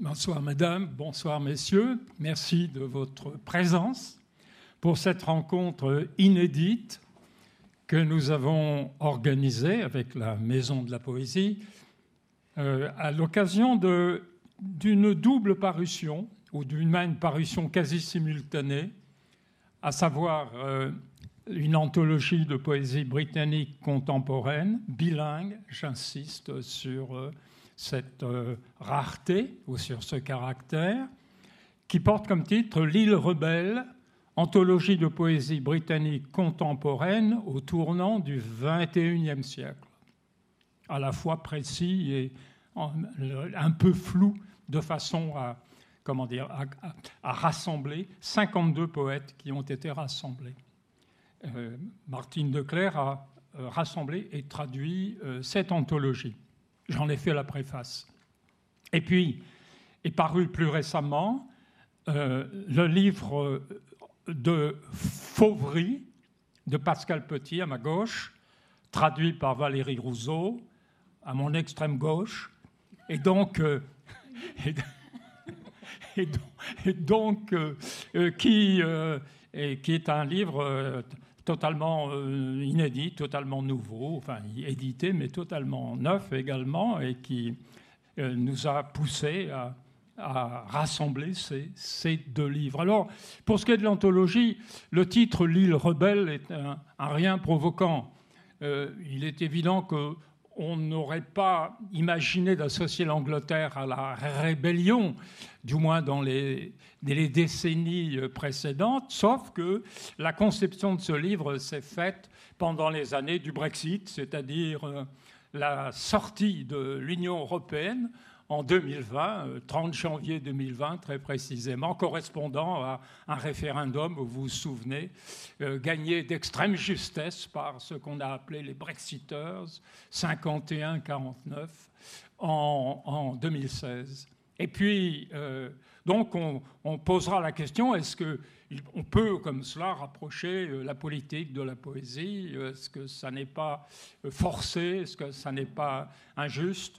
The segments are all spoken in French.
Bonsoir mesdames, bonsoir messieurs. Merci de votre présence pour cette rencontre inédite que nous avons organisée avec la Maison de la Poésie euh, à l'occasion d'une double parution ou d'une même parution quasi simultanée, à savoir euh, une anthologie de poésie britannique contemporaine, bilingue, j'insiste sur euh, cette euh, rareté ou sur ce caractère, qui porte comme titre L'île rebelle, anthologie de poésie britannique contemporaine au tournant du XXIe siècle, à la fois précis et un peu flou, de façon à, comment dire, à, rassembler 52 poètes qui ont été rassemblés. Euh, Martine Declerc a euh, rassemblé et traduit cette anthologie. J'en ai fait la préface. Et puis est paru plus récemment euh, le livre de Fauvry de Pascal Petit à ma gauche, traduit par Valérie Rousseau à mon extrême gauche, et donc, euh, et, donc, euh, qui est un livre totalement euh, inédit, totalement nouveau, enfin édité, mais totalement neuf également, et qui euh, nous a poussé à, rassembler ces, deux livres. Alors, pour ce qui est de l'anthologie, le titre L'île rebelle est un, rien provoquant. Euh, il est évident que on n'aurait pas imaginé d'associer l'Angleterre à la rébellion, du moins dans les, décennies précédentes, sauf que la conception de ce livre s'est faite pendant les années du Brexit, c'est-à-dire euh, la sortie de l'Union européenne en 2020, 30 euh, janvier 2020 très précisément, correspondant à un référendum, vous vous souvenez, euh, gagné d'extrême justesse par ce qu'on a appelé les Brexiteurs, 51-49, en, 2016. Et puis, euh, donc, on, posera la question est-ce qu'on peut, comme cela, rapprocher la politique de la poésie? Est-ce que ça n'est pas forcé? Est-ce que ça n'est pas injuste?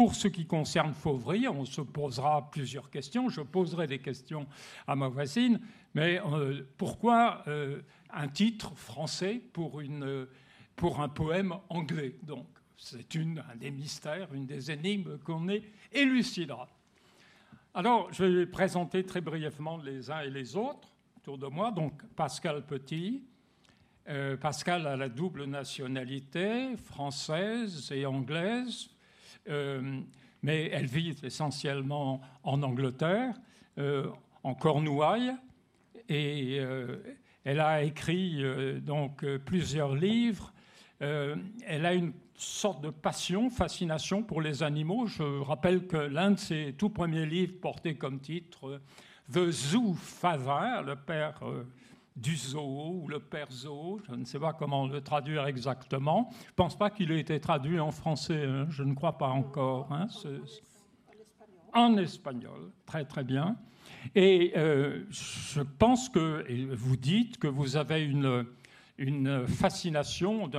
Pour ce qui concerne Fauvry, on se posera plusieurs questions. Je poserai des questions à ma voisine. Mais euh, pourquoi euh, un titre français pour, une, pour un poème anglais? Donc, c'est un des mystères, une des énigmes qu'on élucidera. Alors, je vais présenter très brièvement les uns et les autres autour de moi. Donc, Pascal Petit. Euh, Pascal a la double nationalité, française et anglaise. Euh, mais elle vit essentiellement en Angleterre, euh, en Cornouailles, et euh, elle a écrit donc plusieurs livres. elle a une sorte de passion, fascination pour les animaux. Je rappelle que l'un de ses tout premiers livres portait comme titre The Zoo Father, le père du zoo ou le père zoo, je ne sais pas comment le traduire exactement. Je ne pense pas qu'il ait été traduit en français, hein. je ne crois pas encore. Hein, en espagnol, très très bien. Et euh, je pense que vous dites que vous avez une, une fascination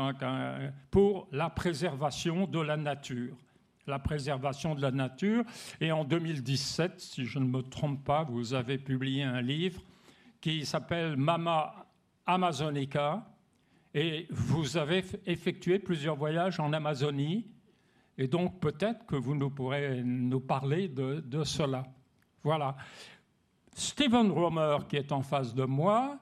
pour la préservation de la nature. La préservation de la nature. Et en 2017, si je ne me trompe pas, vous avez publié un livre qui s'appelle Mama Amazonica. Et vous avez effectué plusieurs voyages en Amazonie. Et donc peut-être que vous nous pourrez nous parler de, cela. Voilà. Stephen Romer, qui est en face de moi,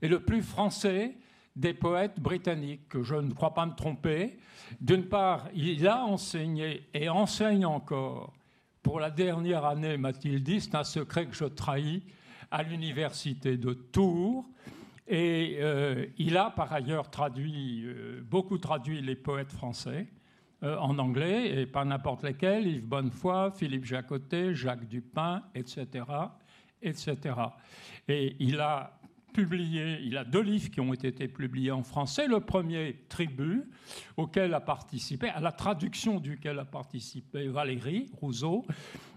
est le plus français des poètes britanniques, je ne crois pas me tromper. D'une part, il a enseigné et enseigne encore. Pour la dernière année, m'a-t-il dit, c'est un secret que je trahis, à l'université de Tours. Et euh, il a par ailleurs traduit, euh, beaucoup traduit les poètes français euh, en anglais, et pas n'importe lesquels, Yves Bonnefoy, Philippe Jacotet, Jacques Dupin, etc., etc. Et il a publié, il a deux livres qui ont été publiés en français. Le premier, Tribu, auquel a participé, à la traduction duquel a participé Valérie Rousseau,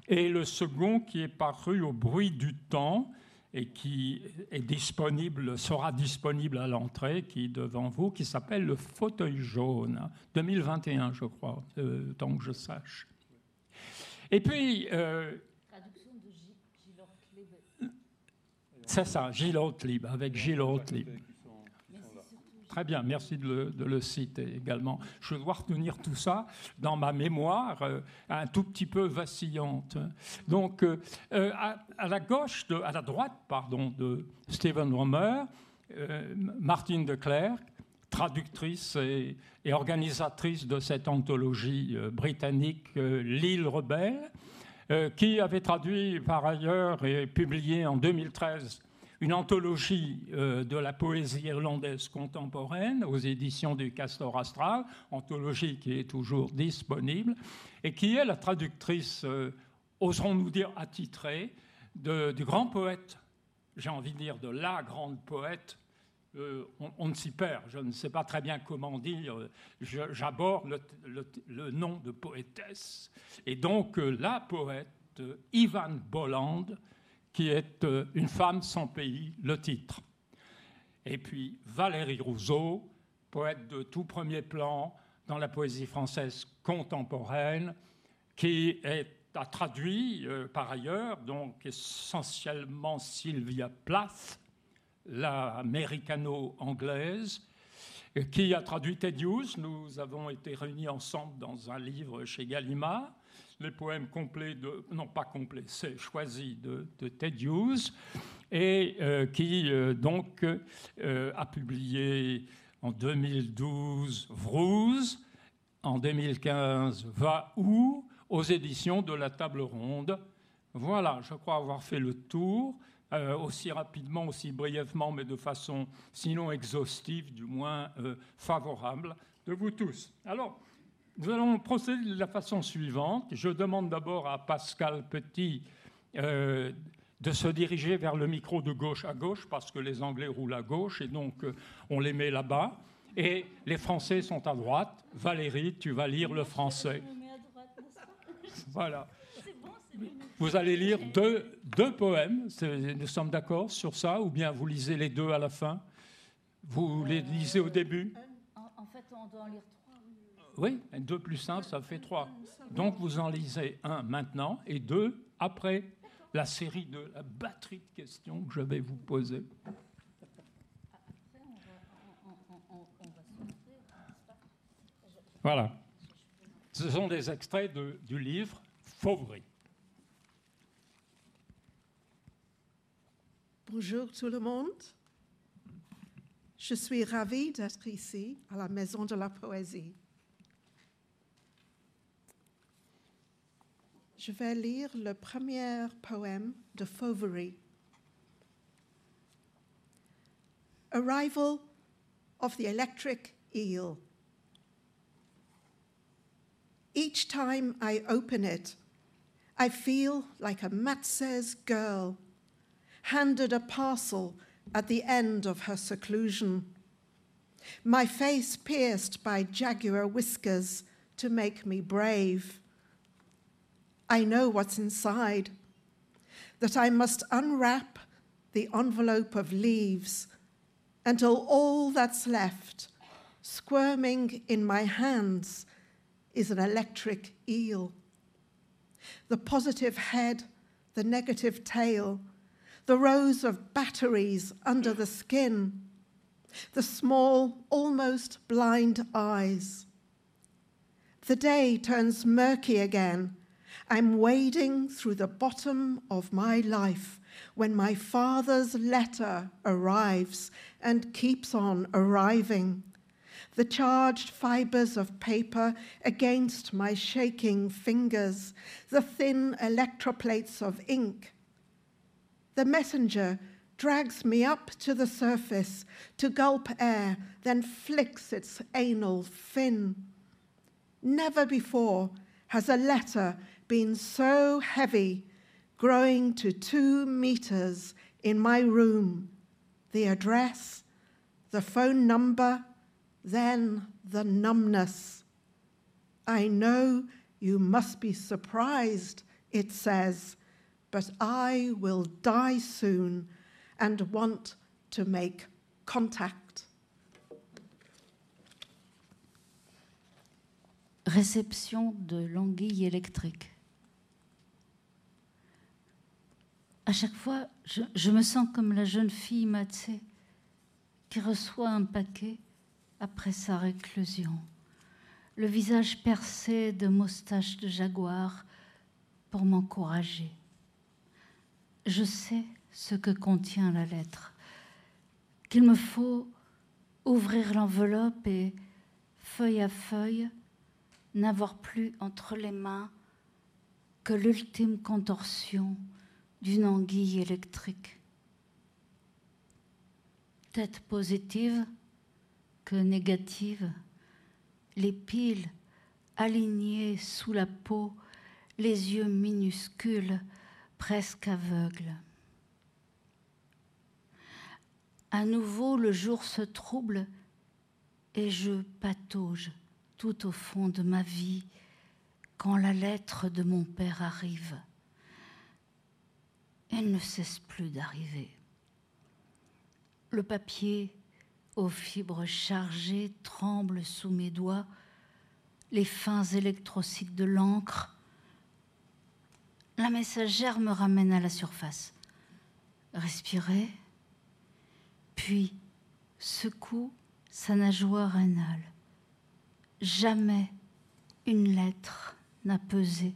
et le second qui est paru au bruit du temps, et qui est disponible, sera disponible à l'entrée, qui devant vous, qui s'appelle le fauteuil jaune, 2021, je crois, euh, tant que je sache. Et puis. Traduction de Gilles C'est ça, Gilles Ortlib, avec Gilles Ortlib. Très bien, merci de le, citer également. Je dois retenir tout ça dans ma mémoire, euh, un tout petit peu vacillante. Donc, euh, euh, à, la gauche, à la droite, pardon, de Stephen Romer, Martine de Clercq, traductrice et, organisatrice de cette anthologie britannique L'île rebelle, qui avait traduit par ailleurs et publié en 2013 une anthologie euh, de la poésie irlandaise contemporaine aux éditions du Castor Astral, anthologie qui est toujours disponible, et qui est la traductrice, euh, oserons-nous dire attitrée, du grand poète, j'ai envie de dire de la grande poète. Euh, on, ne s'y perd, je ne sais pas très bien comment dire, j'aborde le, nom de poétesse. Et donc la poète Ivan Bolland, qui est euh, Une femme sans pays, le titre. Et puis Valérie Rousseau, poète de tout premier plan dans la poésie française contemporaine, qui a traduit euh, par ailleurs, donc essentiellement Sylvia Plath, la américano-anglaise, qui a traduit Ted Hughes. Nous avons été réunis ensemble dans un livre chez Gallimard les poèmes complets de, non pas complets, c'est choisi de, Ted Hughes, et euh, qui euh, donc euh, a publié en 2012 Vrouze, en 2015 Va où aux éditions de la Table Ronde. Voilà, je crois avoir fait le tour. aussi rapidement, aussi brièvement, mais de façon sinon exhaustive, du moins favorable de vous tous. Alors, nous allons procéder de la façon suivante. Je demande d'abord à Pascal Petit euh, de se diriger vers le micro de gauche à gauche, parce que les Anglais roulent à gauche, et donc euh, on les met là-bas. Et les Français sont à droite. Valérie, tu vas lire le français. Voilà. Vous allez lire deux, deux poèmes. Nous sommes d'accord sur ça Ou bien vous lisez les deux à la fin? Vous les lisez au début? En fait, on doit en lire oui, 2 plus 5, ça fait 3. Donc vous en lisez un maintenant et deux après la série de la batterie de questions que je vais vous poser. Voilà. Ce sont des extraits du livre Fauvery. Bonjour tout le monde. Je suis ravie d'être ici à la Maison de la Poésie. Je vais lire le premier poème de Fauvery. Arrival of the Electric Eel. Each time I open it, I feel like a Matzes girl handed a parcel at the end of her seclusion. My face pierced by jaguar whiskers to make me brave. I know what's inside, that I must unwrap the envelope of leaves until all that's left, squirming in my hands, is an electric eel. The positive head, the negative tail, the rows of batteries under the skin, the small, almost blind eyes. The day turns murky again I'm wading through the bottom of my life when my father's letter arrives and keeps on arriving. The charged fibers of paper against my shaking fingers, the thin electroplates of ink. The messenger drags me up to the surface to gulp air, then flicks its anal fin. Never before has a letter been so heavy, growing to two meters in my room. The address, the phone number, then the numbness. I know you must be surprised, it says, but I will die soon and want to make contact. Réception de l'anguille électrique. À chaque fois, je, me sens comme la jeune fille Matsé qui reçoit un paquet après sa réclusion, le visage percé de moustaches de jaguar pour m'encourager. Je sais ce que contient la lettre, qu'il me faut ouvrir l'enveloppe et, feuille à feuille, n'avoir plus entre les mains que l'ultime contorsion d'une anguille électrique. Tête positive que négative, les piles alignées sous la peau, les yeux minuscules, presque aveugles. À nouveau, le jour se trouble et je patauge tout au fond de ma vie quand la lettre de mon père arrive. Elle ne cesse plus d'arriver. Le papier aux fibres chargées tremble sous mes doigts, les fins électrocytes de l'encre. La messagère me ramène à la surface. Respirer, puis secoue sa nageoire anale. Jamais une lettre n'a pesé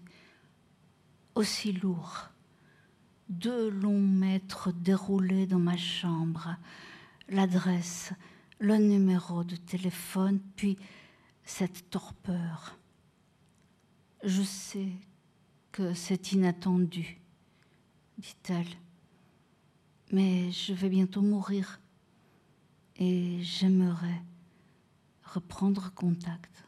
aussi lourd. Deux longs mètres déroulés dans ma chambre, l'adresse, le numéro de téléphone, puis cette torpeur. Je sais que c'est inattendu, dit-elle, mais je vais bientôt mourir et j'aimerais reprendre contact.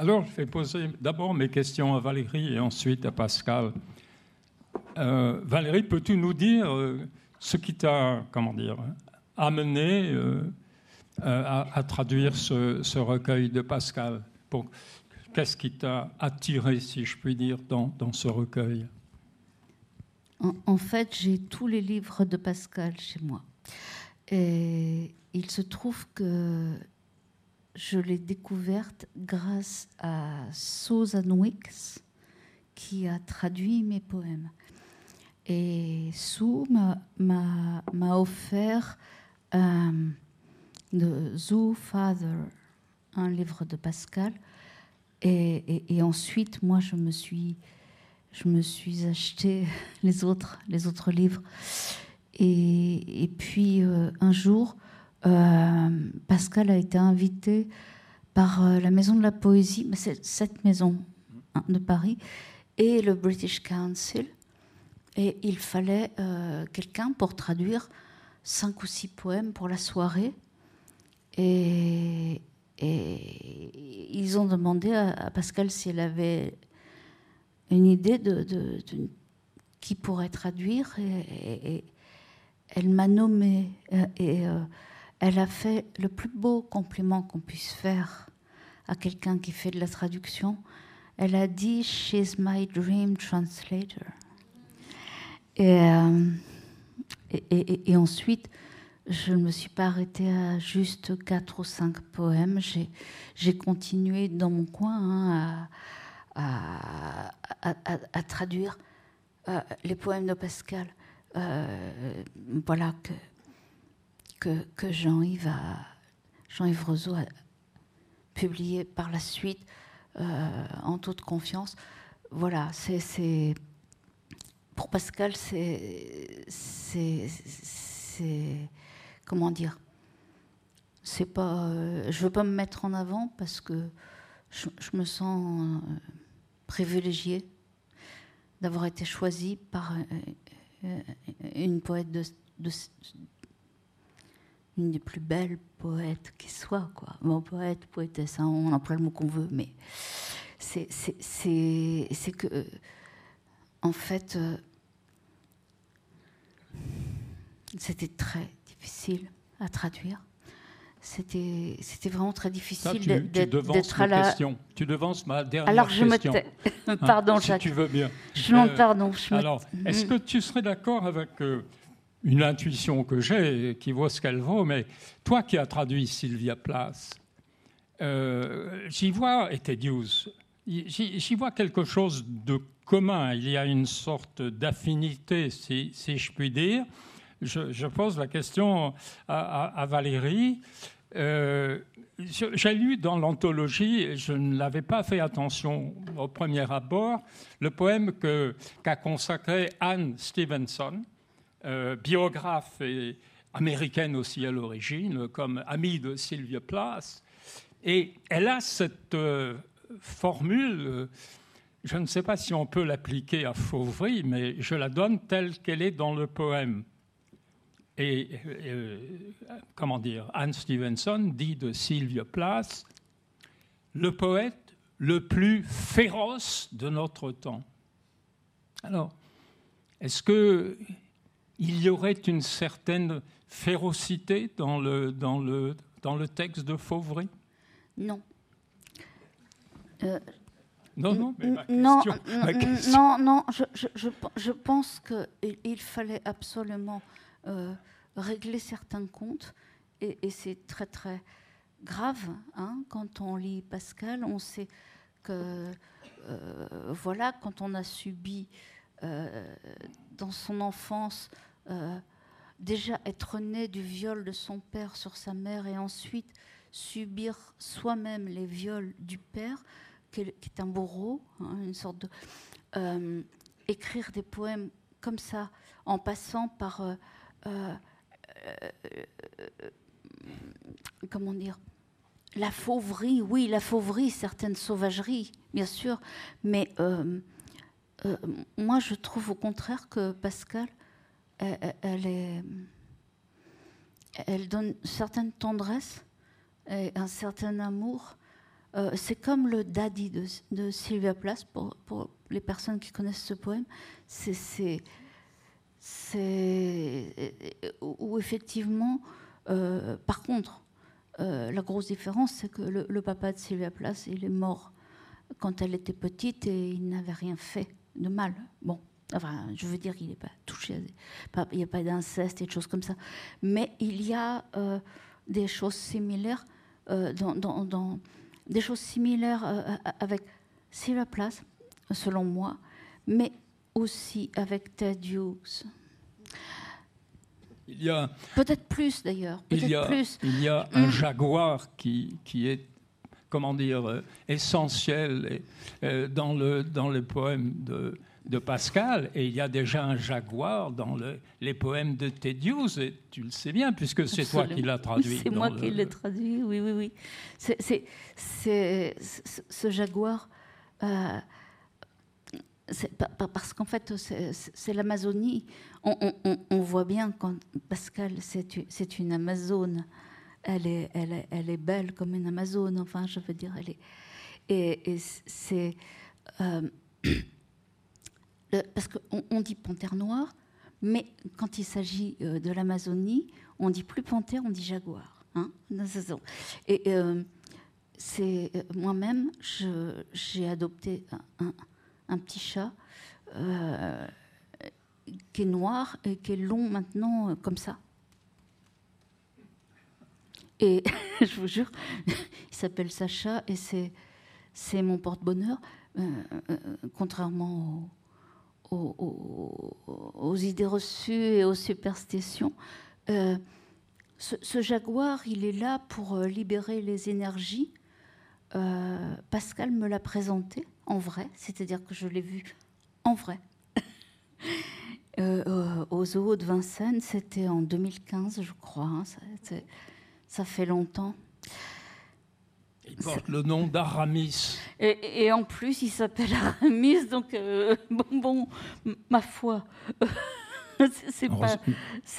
Alors, je vais poser d'abord mes questions à Valérie et ensuite à Pascal. Euh, Valérie, peux-tu nous dire euh, ce qui t'a, comment dire, amené euh, à, traduire ce, recueil de Pascal Qu'est-ce qui t'a attiré, si je puis dire, dans, ce recueil? En, fait, j'ai tous les livres de Pascal chez moi. Et il se trouve que je l'ai découverte grâce à Susan Wicks, qui a traduit mes poèmes. Et Sue m'a offert euh, The Zoo Father, un livre de Pascal. Et, ensuite, moi, je me suis, acheté les autres, livres. Et, puis, euh, un jour, euh, Pascal a été invité par euh, la Maison de la Poésie, cette maison hein, de Paris, et le British Council. Et il fallait euh, quelqu'un pour traduire cinq ou six poèmes pour la soirée. Et, ils ont demandé à, à Pascal si elle avait une idée de, qui pourrait traduire. Et, elle m'a nommé. Et, elle a fait le plus beau compliment qu'on puisse faire à quelqu'un qui fait de la traduction. Elle a dit She's my dream translator. Et, euh, ensuite, je ne me suis pas arrêtée à juste quatre ou cinq poèmes. J'ai continué dans mon coin hein, à, traduire euh, les poèmes de Pascal. Euh, voilà que que, Jean-Yves Jean Roseau a publié par la suite euh, en toute confiance. Voilà, c'est pour Pascal, c'est comment dire C'est pas, euh, je veux pas me mettre en avant parce que je, je me sens euh, privilégiée d'avoir été choisie par euh, une poète de, de, une des plus belles poètes qui soit. Quoi. Bon, poète, poétesse, hein, on emploie le mot qu'on veut, mais c'est que, en fait, euh, c'était très difficile à traduire. C'était vraiment très difficile d'être à la. Question. Tu devances ma dernière Alors je question. me tais. pardon, hein, Jacques. Si tu veux bien. Je euh, pardon. Je alors, est-ce que tu serais d'accord avec euh, une intuition que j'ai, qui vaut ce qu'elle vaut, mais toi qui as traduit Sylvia Plath, euh, j'y vois, et Tedious, j'y vois quelque chose de commun. Il y a une sorte d'affinité, si, je puis dire. Je, pose la question à, Valérie. Euh, j'ai lu dans l'anthologie, et je ne l'avais pas fait attention au premier abord, le poème qu'a consacré Anne Stevenson, euh, biographe et américaine aussi à l'origine, comme amie de Sylvia Plath. Et elle a cette euh, formule, je ne sais pas si on peut l'appliquer à Fauvry, mais je la donne telle qu'elle est dans le poème. Et euh, comment dire, Anne Stevenson dit de Sylvia Plath, le poète le plus féroce de notre temps. Alors, est-ce que il y aurait une certaine férocité dans le, dans le, dans le texte de Fauvry? Non. Euh, non, non, mais ma non, question, non, non, je, je, je pense qu'il fallait absolument euh, régler certains comptes, et, et c'est très très grave. Hein, quand on lit Pascal, on sait que, euh, voilà, quand on a subi dans son enfance euh, déjà être né du viol de son père sur sa mère et ensuite subir soi-même les viols du père, qui est un bourreau, hein, une sorte de... Euh, écrire des poèmes comme ça, en passant par... Euh, comment dire La fauverie, oui, la fauverie, certaines sauvageries, bien sûr, mais moi je trouve au contraire que Pascal elle, est, elle donne une certaine tendresse et un certain amour. Euh, c'est comme le daddy de, Sylvia Plath, pour, les personnes qui connaissent ce poème. C'est. Où effectivement, euh, par contre, euh, la grosse différence, c'est que le, papa de Sylvia Plath, il est mort quand elle était petite et il n'avait rien fait de mal. Bon, Enfin, je veux dire, il n'est pas touché, il n'y a pas d'inceste et de choses comme ça. Mais il y a euh, des choses similaires, euh, dans, des choses similaires euh, avec Sylvia Place, selon moi, mais aussi avec Ted Hughes. Il y a peut-être plus d'ailleurs. il y a, plus. Il y a un mm. jaguar qui, qui est comment dire essentiel dans le dans le poème de de Pascal, et il y a déjà un jaguar dans les poèmes de Tedious, et tu le sais bien, puisque c'est toi qui l'as traduit. C'est moi qui l'ai traduit, oui, oui, oui. C'est, ce jaguar, euh, parce qu'en fait, c'est l'Amazonie. On, voit bien quand Pascal, c'est une Amazone. Elle est, elle, elle est belle comme une Amazone, enfin, je veux dire, elle est. Et, c'est. Euh, parce qu'on on dit panthère noire, mais quand il s'agit euh, de l'Amazonie, on dit plus panthère, on dit jaguar. Hein et euh, c'est euh, moi-même, j'ai adopté un, petit chat qui est noir et qui est long maintenant comme ça. Et je vous jure, il s'appelle Sacha et c'est mon porte-bonheur, contrairement au aux, idées reçues et aux superstitions. Euh, ce, jaguar, il est là pour euh, libérer les énergies. Euh, Pascal me l'a présenté en vrai, c'est-à-dire que je l'ai vu en vrai. au zoo de Vincennes, c'était en 2015, je crois. Hein, ça fait longtemps. Il porte le nom d'Aramis. Et, en plus, il s'appelle Aramis, donc euh, bon, bon, ma foi, c'est pas,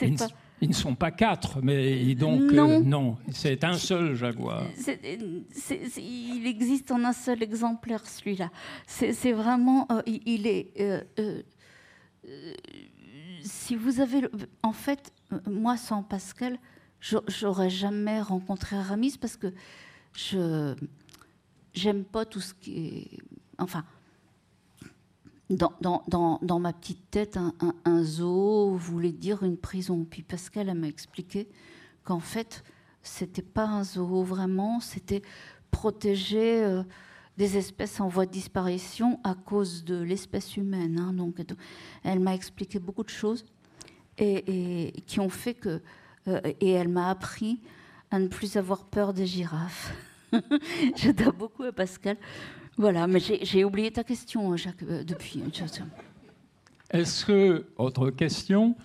ils, pas... Ils ne sont pas quatre, mais donc euh, non, c'est un seul jaguar. il existe en un seul exemplaire celui-là. C'est vraiment, euh, il, est. si vous avez, en fait, moi sans Pascal, j'aurais jamais rencontré Aramis parce que je j'aime pas tout ce qui est. Enfin, dans, dans, dans, dans ma petite tête, un, zoo voulait dire une prison. Puis Pascal, m'a expliqué qu'en fait, c'était pas un zoo vraiment, c'était protéger euh, des espèces en voie de disparition à cause de l'espèce humaine. hein. donc, elle m'a expliqué beaucoup de choses et qui ont fait que. euh, et elle m'a appris à ne plus avoir peur des girafes. Je dois beaucoup à Pascal. Voilà, mais j'ai oublié ta question, Jacques, euh, depuis. Je- Est-ce que, autre question,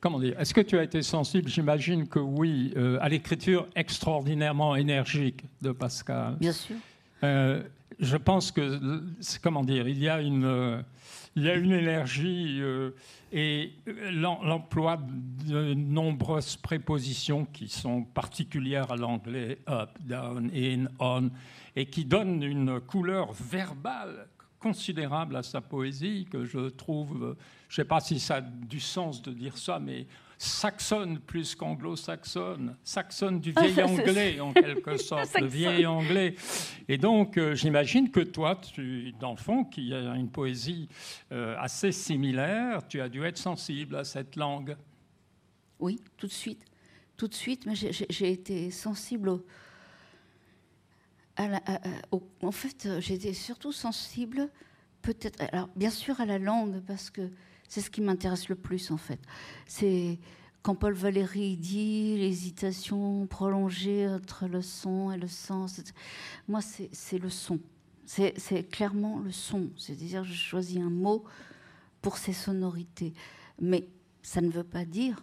comment dire, est-ce que tu as été sensible, j'imagine que oui, euh, à l'écriture extraordinairement énergique de Pascal Bien sûr. Euh, je pense que, comment dire, il y a une, euh, il y a une énergie euh, et l'em- l'emploi de nombreuses prépositions qui sont particulières à l'anglais, up, down, in, on, et qui donnent une couleur verbale considérable à sa poésie que je trouve, euh, je ne sais pas si ça a du sens de dire ça, mais saxonne plus qu'anglo-saxonne, saxonne du vieil anglais en quelque sorte, le vieil anglais. Et donc, euh, j'imagine que toi, tu, dans le fond, qui a une poésie euh, assez similaire, tu as dû être sensible à cette langue. Oui, tout de suite. Tout de suite, mais j'ai- été sensible au, à la- à- à- au- en fait, euh, j'étais surtout sensible, peut-être, alors bien sûr à la langue, parce que c'est ce qui m'intéresse le plus en fait. C'est quand Paul Valéry dit l'hésitation prolongée entre le son et le sens. Moi, c'est le son. C'est clairement le son. C'est-à-dire, je choisis un mot pour ses sonorités. Mais ça ne veut pas dire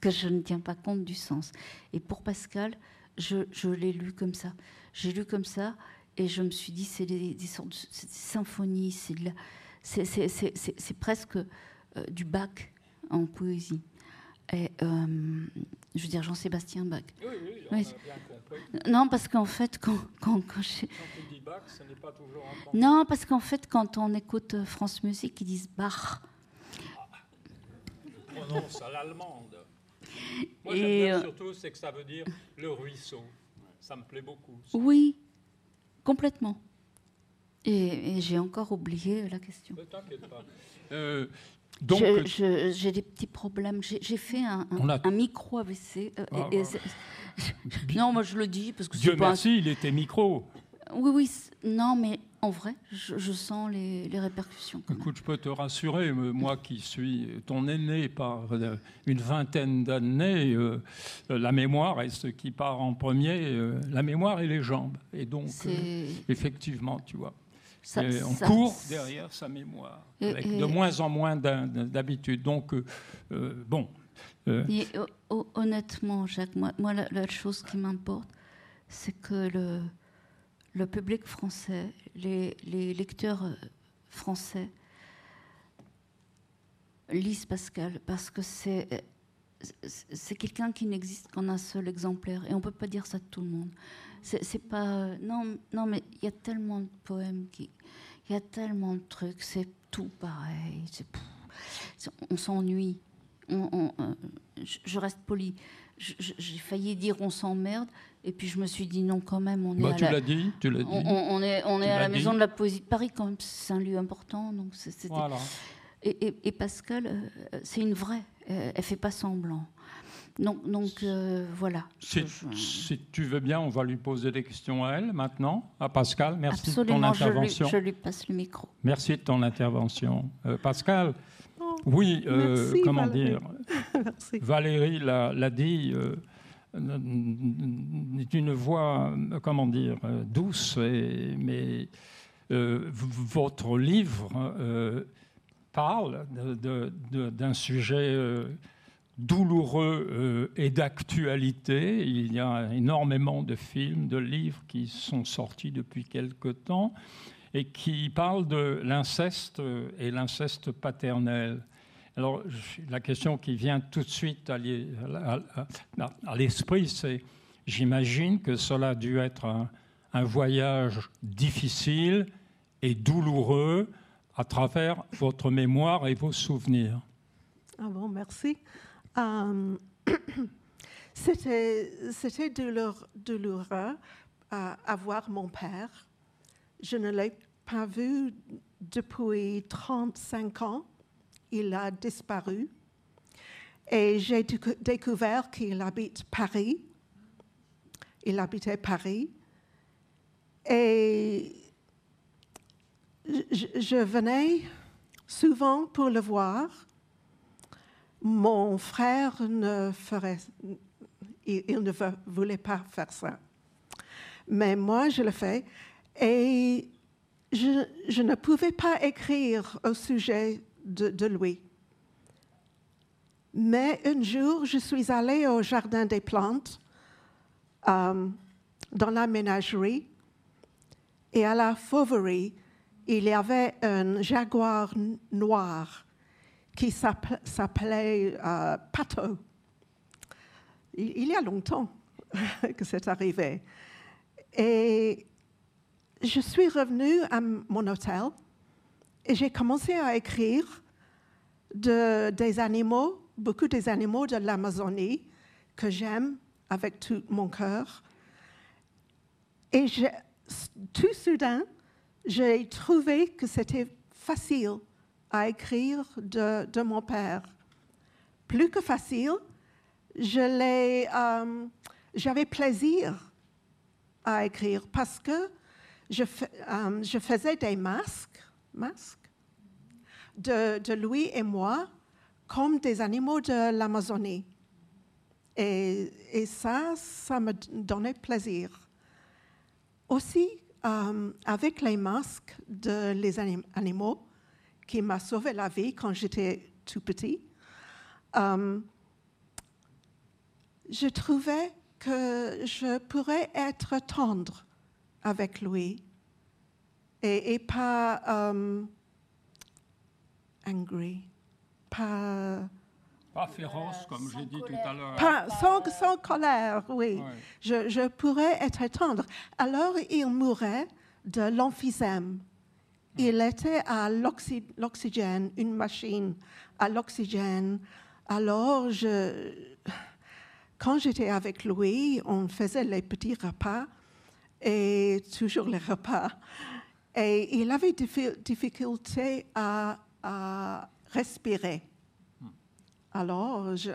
que je ne tiens pas compte du sens. Et pour Pascal, je, l'ai lu comme ça. J'ai lu comme ça et je me suis dit, c'est des, des symphonies, c'est de la- c'est- presque euh, du Bach en poésie. Et, euh, je veux dire, Jean-Sébastien Bach. Oui, oui, on a bien compris. Non, parce qu'en fait, quand, quand, quand j'ai- Quand tu dis bac, ce n'est pas toujours Non, parce qu'en fait, quand on écoute euh, France Musique, ils disent Bach. prononce à l'allemande. Moi, Et, euh, surtout, c'est que ça veut dire le ruisseau. Ça me plaît beaucoup. Oui, complètement. Et, et j'ai encore oublié la question. Ne t'inquiète pas. Euh, donc, J'ai des petits problèmes. J'ai fait un, un- On a- un micro AVC. euh, Ah, et- et ah. c'est- non, moi je le dis parce que Dieu pas. un- merci, il était micro. Oui, oui. Non, mais en vrai, je, je sens les, les répercussions. Écoute, je peux te rassurer, euh, moi qui suis ton aîné par euh, une vingtaine d'années, euh, euh, la mémoire est ce qui part en premier, euh, la mémoire et les jambes. Et donc, euh, effectivement, tu vois, ça- et on ça- court derrière sa mémoire, avec de moins en moins d'habitude. Donc, euh, euh, bon, euh, Et, honnêtement, Jacques, moi, moi, la, la chose qui m'importe, c'est que le, le public français, les, les lecteurs français lisent Pascal parce que c'est quelqu'un qui n'existe qu'en un seul exemplaire et on peut pas dire ça de tout le monde. C'est pas euh, non non mais il y a tellement de poèmes qui il y a tellement de trucs, c'est tout pareil. on s'ennuie. On- on, euh, je, je reste poli. J'ai failli dire on s'emmerde, et puis je me suis dit non, quand même, on est bah, à tu la, l'as dit, tu l'as dit. on, est, on est à la maison dit. de la poésie de Paris, quand même, c'est un lieu important. Donc c'était- Voilà. et, et- et Pascal, euh, c'est une vraie, elle fait pas semblant. Donc, donc euh, voilà. Si, Je- je- si tu veux bien, on va lui poser des questions à elle maintenant, à Pascal. Merci de ton Absolument, je lui, intervention. je lui passe le micro. Merci de ton intervention. Euh, Pascal, Oh, oui, euh, merci, comment Valérie. dire, Merci. Valérie l'a l'a dit, euh, d'une voix, comment dire, douce, et- mais euh, votre livre euh, parle de- de- de- d'un sujet euh, douloureux euh, et d'actualité. Il y a énormément de films, de livres qui sont sortis depuis quelque temps et qui parlent de l'inceste euh, et l'inceste paternel. Alors, la question qui vient tout de suite à l'esprit, c'est, j'imagine que cela a dû être un, un voyage difficile et douloureux à travers votre mémoire et vos souvenirs. Ah bon, merci. Euh, C'était douloureux euh, à voir mon père. Je ne l'ai pas vu depuis 35 ans. Il a disparu. Et j'ai décou- découvert qu'il habite Paris. Il habitait Paris. Et je venais souvent pour le voir. Mon frère ne ferait, il, ne voulait pas faire ça. Mais moi, je le fais. Et je, ne pouvais pas écrire au sujet de, lui. Mais un jour, je suis allée au Jardin des Plantes, euh, dans la ménagerie, et à la fauverie, il y avait un jaguar noir qui s'appel- s'appelait euh, Pato. Il, y a longtemps que c'est arrivé. Et je suis revenue à mon hôtel et j'ai commencé à écrire de- des animaux, beaucoup des animaux de l'Amazonie que j'aime avec tout mon cœur. Et tout soudain, j'ai trouvé que c'était facile à écrire de, mon père. Plus que facile, euh, j'avais plaisir à écrire parce que je, euh, faisais des masques, masques de, lui et moi comme des animaux de l'Amazonie. Et, ça, ça me donnait plaisir. Aussi, euh, avec les masques de animaux, qui m'a sauvé la vie quand j'étais tout petit, euh, je trouvais que je pourrais être tendre avec lui et, et pas euh, angry, pas, Pas féroce, comme j'ai dit tout à l'heure. pas sans, sans colère, oui. Ouais. Je, je pourrais être tendre. Alors il mourait de l'emphysème. Il était à l'oxy- l'oxygène, une machine à l'oxygène. Alors, je, quand j'étais avec lui, on faisait les petits repas et toujours les repas. Et il avait diffi- difficultés à, respirer. Alors, je,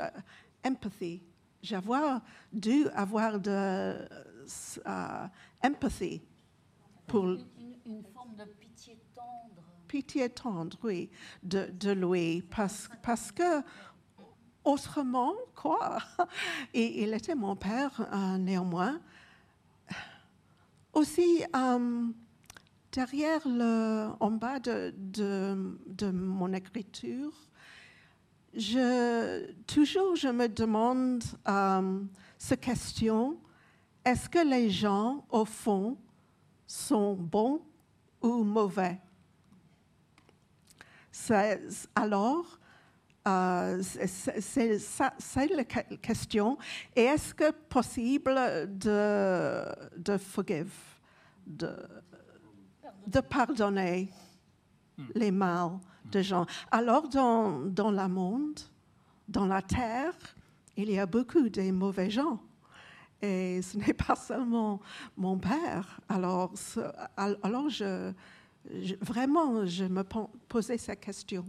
empathy. J'avais dû avoir de euh, empathy pour. Pitié tendre, oui, de, lui, parce, parce que autrement, quoi, et il était mon père euh, néanmoins. Aussi, euh, derrière le, en bas de, de, de mon écriture, je, toujours je me demande euh, cette question, est-ce que les gens, au fond, sont bons ou mauvais? Alors, euh, c'est- la que- question. Et est-ce que possible de, de forgive, de, de pardonner les mal de gens? Alors, dans, dans le monde, dans la terre, il y a beaucoup de mauvais gens. Et ce n'est pas seulement mon père. Alors, alors je, je- vraiment, je me posais cette question.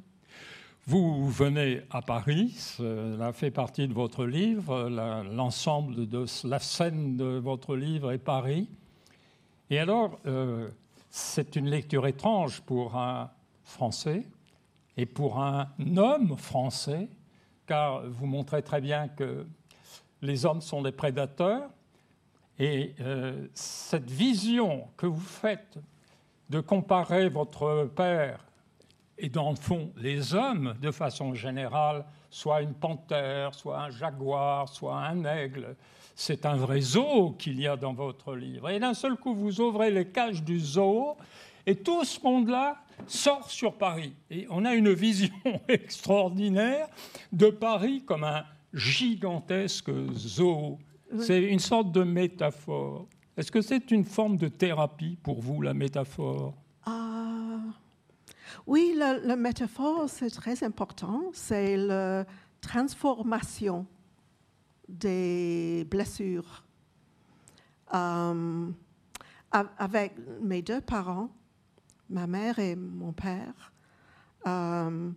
Vous venez à Paris, cela fait partie de votre livre, l'ensemble de la scène de votre livre est Paris. Et alors, euh, c'est une lecture étrange pour un Français et pour un homme français, car vous montrez très bien que les hommes sont des prédateurs. Et euh, cette vision que vous faites de comparer votre père et dans le fond, les hommes, de façon générale, soit une panthère, soit un jaguar, soit un aigle, c'est un vrai zoo qu'il y a dans votre livre. Et d'un seul coup, vous ouvrez les cages du zoo et tout ce monde-là sort sur Paris. Et on a une vision extraordinaire de Paris comme un gigantesque zoo. C'est une sorte de métaphore. Est-ce que c'est une forme de thérapie pour vous, la métaphore? Ah, oui, la, métaphore, c'est très important. C'est la transformation des blessures. Euh, avec mes deux parents, ma mère et mon père. Euh,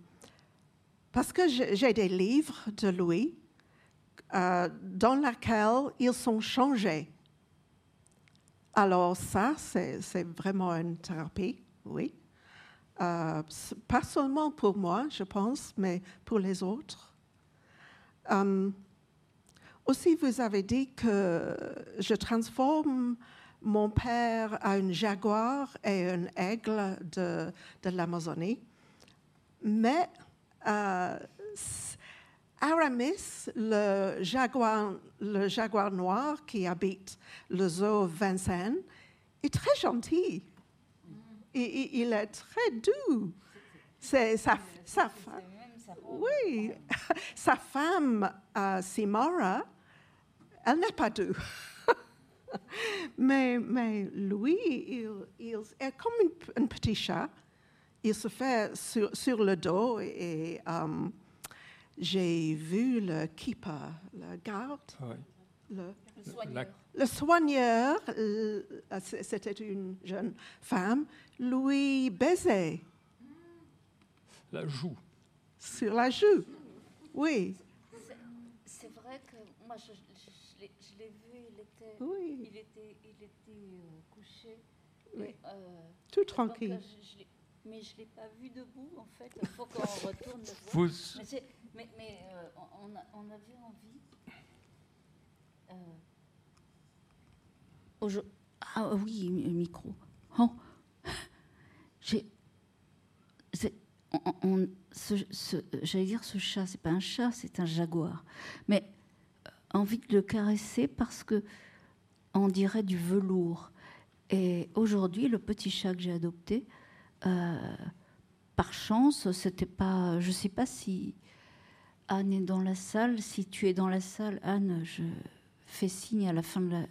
parce que j'ai j'ai des livres de Louis euh, dans lesquels ils sont changés. Alors ça, c'est vraiment une thérapie, oui. Euh, pas seulement pour moi, je pense, mais pour les autres. Euh, aussi, vous avez dit que je transforme mon père à un jaguar et un aigle de, l'Amazonie. Mais euh, Aramis, le jaguar, le jaguar noir qui habite le zoo Vincennes, est très gentil. Et- et il est très doux. C'est sa, sa oui, sa femme, euh, Simara, elle n'est pas douce. mais, mais lui, il, il est comme une un petit chat. Il se fait sur, sur le dos et euh, j'ai vu le keeper, le garde, Ouais. le, soigneur, euh, c'était une jeune femme, lui baisait la joue. sur la joue. Oui, C'est vrai que moi, je, je- je l'ai- vu, il était, oui, il était, il était euh, couché. Oui. Et, euh, tout tranquille. je- je l'ai- mais je ne l'ai pas vu debout, en fait. Il faut qu'on retourne le voir. Vous, Mais, c'est- mais, euh, on, avait envie. euh, ah oui, mi- micro. Oh. J'ai. on- ce- ce- J'allais dire ce chat, c'est pas un chat, c'est un jaguar. Mais euh, envie de le caresser parce que on dirait du velours. Et aujourd'hui, le petit chat que j'ai adopté, euh, par chance, c'était pas. Je sais pas si Anne est dans la salle. Si tu es dans la salle, Anne, je fais signe à la fin de la.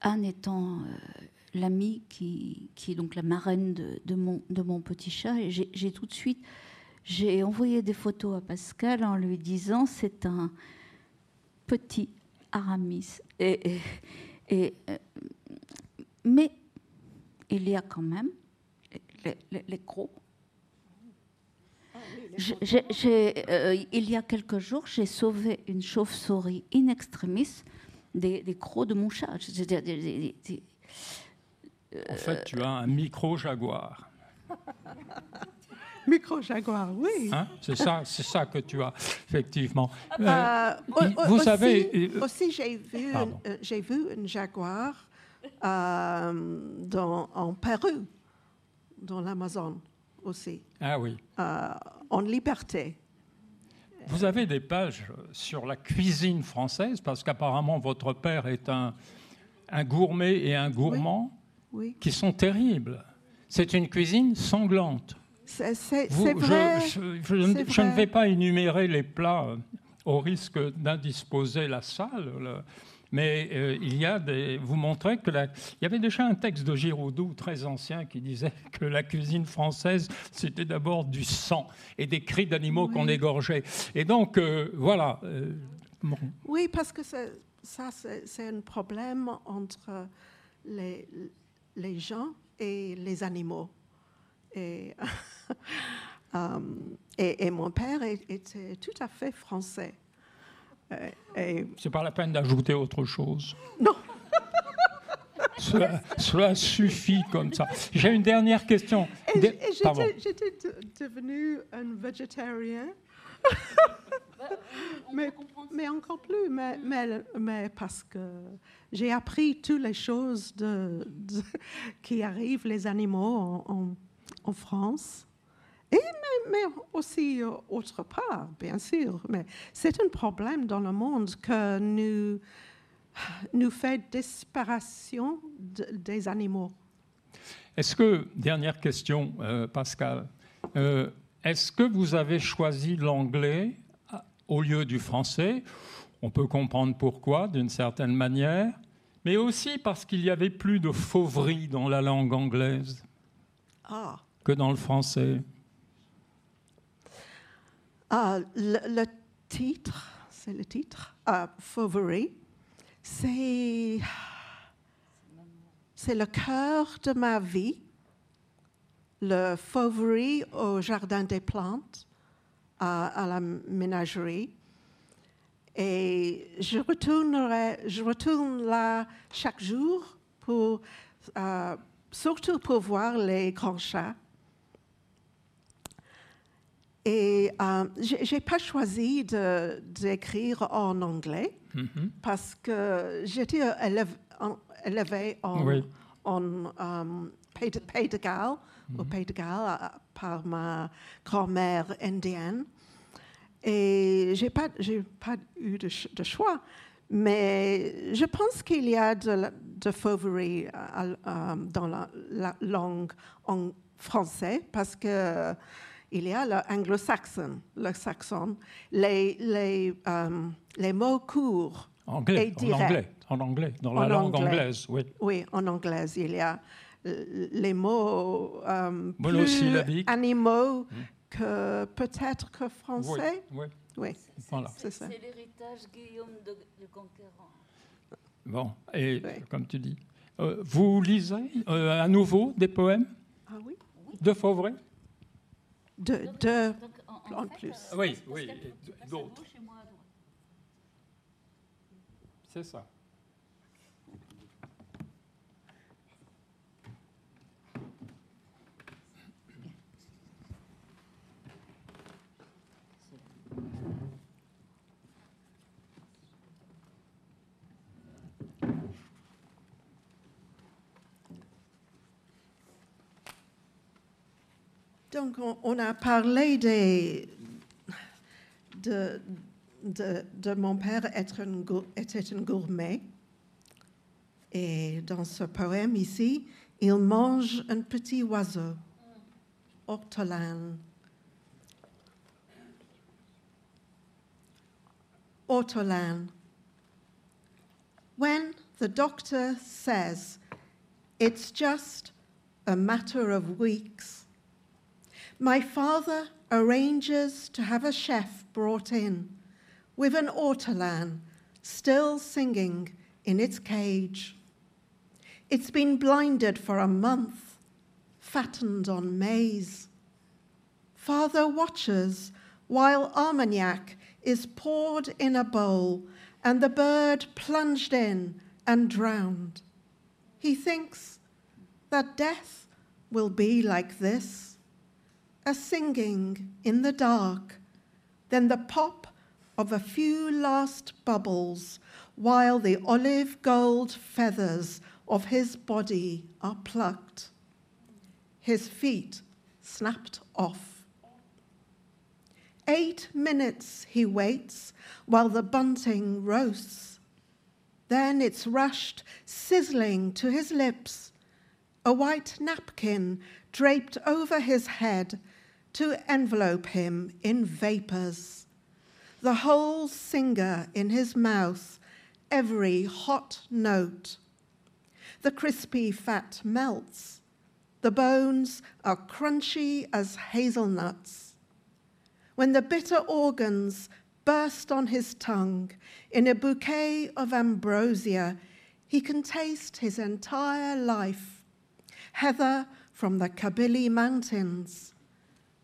Anne étant euh, l'amie qui, qui est donc la marraine de, mon, de mon petit chat, j'ai tout de suite. J'ai envoyé des photos à Pascal en lui disant c'est un petit Aramis. Et, et- euh, mais il y a quand même les, les- les euh, il y a quelques jours, j'ai sauvé une chauve-souris in extremis des, des crocs de mon chat. C'est-à-dire des- des- des- en fait, tu as un micro-jaguar. Micro-jaguar, oui. Hein? C'est ça, c'est ça que tu as, effectivement. Euh, Euh, vous aussi, savez, euh, aussi j'ai vu, j'ai vu un jaguar euh, dans, en Pérou, dans l'Amazon aussi, ah oui. euh, en liberté. Vous avez des pages sur la cuisine française, parce qu'apparemment votre père est un, un gourmet et un gourmand Oui, qui sont terribles. C'est une cuisine sanglante. c'est je- vrai. je, je ne- vais pas énumérer les plats euh, au risque d'indisposer la salle, le- mais euh, il y a des. Vous montrez que la, il y avait déjà un texte de Giraudoux très ancien qui disait que la cuisine française c'était d'abord du sang et des cris d'animaux qu'on égorgeait. Et donc euh, voilà. euh, bon. Oui, parce que ça, c'est un problème entre les, les gens et les animaux. Et, et, et mon père était tout à fait français. Euh, Et, C'est pas la peine d'ajouter autre chose. non, Cela, cela suffit comme ça. J'ai une dernière question. j'étais j'étais de- devenue un végétarien. mais, mais encore plus, mais, mais, mais parce que j'ai appris toutes les choses de, de- qui arrivent les animaux en, en- en France. Et mais, mais aussi euh, autre part, bien sûr. Mais c'est un problème dans le monde que nous, nous fait disparition de- des animaux. Est-ce que, dernière question, euh, Pascal, euh, est-ce que vous avez choisi l'anglais au lieu du français? On peut comprendre pourquoi, d'une certaine manière, mais aussi parce qu'il y avait plus de fauverie dans la langue anglaise Ah. que dans le français. Ah, le, titre, c'est le titre, Fauvery, c'est, le cœur de ma vie le fauverie au Jardin des Plantes, à, la ménagerie. Et je retourne là chaque jour, pour, euh, surtout pour voir les grands chats. Et euh, je n'ai pas choisi d'écrire en anglais Mhm. parce que j'étais élève- élevée en, Oui. en Pays, de, Pays de Galles, au Pays de Galles, par ma grand-mère indienne. Et je n'ai pas, eu de, ch- de choix. Mais je pense qu'il y a de, de euh, euh, dans la, la langue en français parce que il y a l'anglo-saxon, le saxon, les, les, euh, les mots courts. Anglais, Et en direct. anglais, en anglais, dans En la langue anglais. anglaise, oui. Oui, en anglais, il y a les mots euh, plus animaux que peut-être que Oui, français. oui, Oui, voilà. c'est ça. l'héritage Guillaume de, Conquérant. Bon, et Oui. comme tu dis, euh, vous lisez euh, à nouveau des poèmes? Ah oui de Fauvray? De, de, en plus. Oui, oui, et d'autres. C'est ça. Donc, on, a parlé de, de, mon père être un était un gourmet. Et dans ce poème ici, il mange un petit oiseau, ortolan. Ortolan. When the doctor says it's just a matter of weeks, my father arranges to have a chef brought in with an ortolan still singing in its cage. It's been blinded for a month, fattened on maize. Father watches while Armagnac is poured in a bowl and the bird plunged in and drowned. He thinks that death will be like this a singing in the dark, then the pop of a few last bubbles while the olive gold feathers of his body are plucked, his feet snapped off. Eight minutes he waits while the bunting roasts. Then it's rushed sizzling to his lips, a white napkin draped over his head to envelope him in vapors. The whole singer in his mouth, every hot note. The crispy fat melts. The bones are crunchy as hazelnuts. When the bitter organs burst on his tongue in a bouquet of ambrosia, he can taste his entire life. Heather from the Kabili Mountains,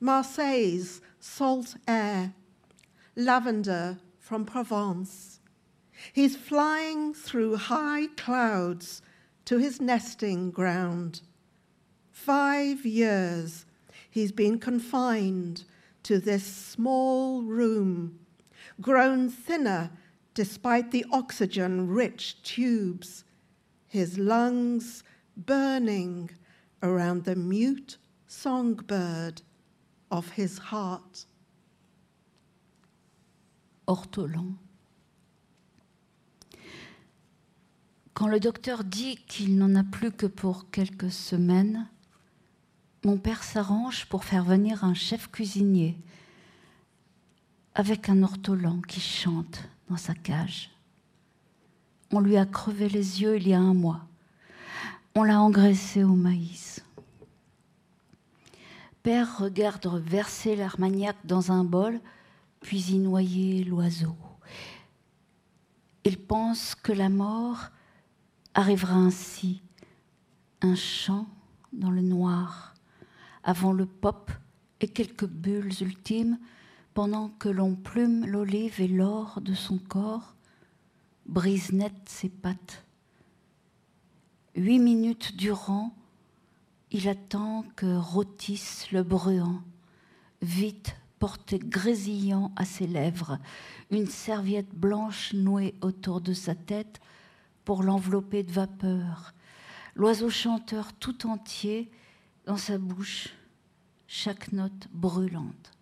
Marseille's salt air, lavender from Provence. He's flying through high clouds to his nesting ground. Five years he's been confined to this small room, grown thinner despite the oxygen rich tubes, his lungs burning around the mute songbird of his heart. Ortolan. Quand le docteur dit qu'il n'en a plus que pour quelques semaines, mon père s'arrange pour faire venir un chef cuisinier avec un ortolan qui chante dans sa cage. On lui a crevé les yeux il y a un mois. On l'a engraissé au maïs. Père regarde verser l'armagnac dans un bol, puis y noyer l'oiseau. Il pense que la mort arrivera ainsi, un chant dans le noir, avant le pop et quelques bulles ultimes, pendant que l'on plume l'olive et l'or de son corps, brise net ses pattes. Huit minutes durant, il attend que rôtisse le bruant, vite porté grésillant à ses lèvres, une serviette blanche nouée autour de sa tête pour l'envelopper de vapeur, l'oiseau chanteur tout entier dans sa bouche, chaque note brûlante.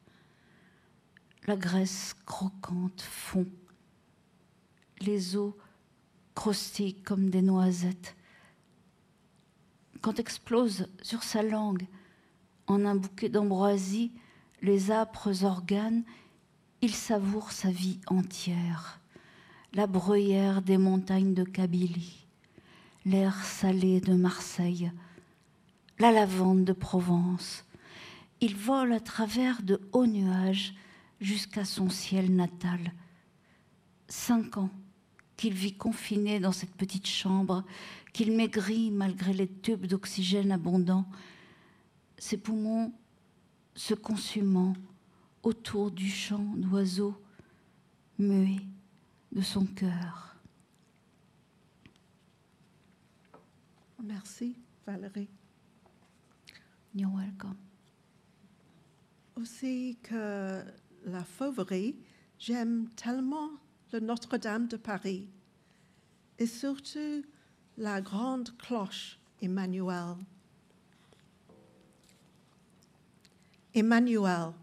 La graisse croquante fond, les os croustillent comme des noisettes. Quand explose sur sa langue, en un bouquet d'ambroisie, les âpres organes, il savoure sa vie entière, la bruyère des montagnes de Kabylie, l'air salé de Marseille, la lavande de Provence. Il vole à travers de hauts nuages jusqu'à son ciel natal. Cinq ans qu'il vit confiné dans cette petite chambre, qu'il maigrit malgré les tubes d'oxygène abondants, ses poumons se consumant autour du chant d'oiseaux muets de son cœur. Merci, Valérie. You're welcome. Aussi que la fauverie, j'aime tellement le Notre-Dame de Paris et surtout la grande cloche Emmanuel. Emmanuel.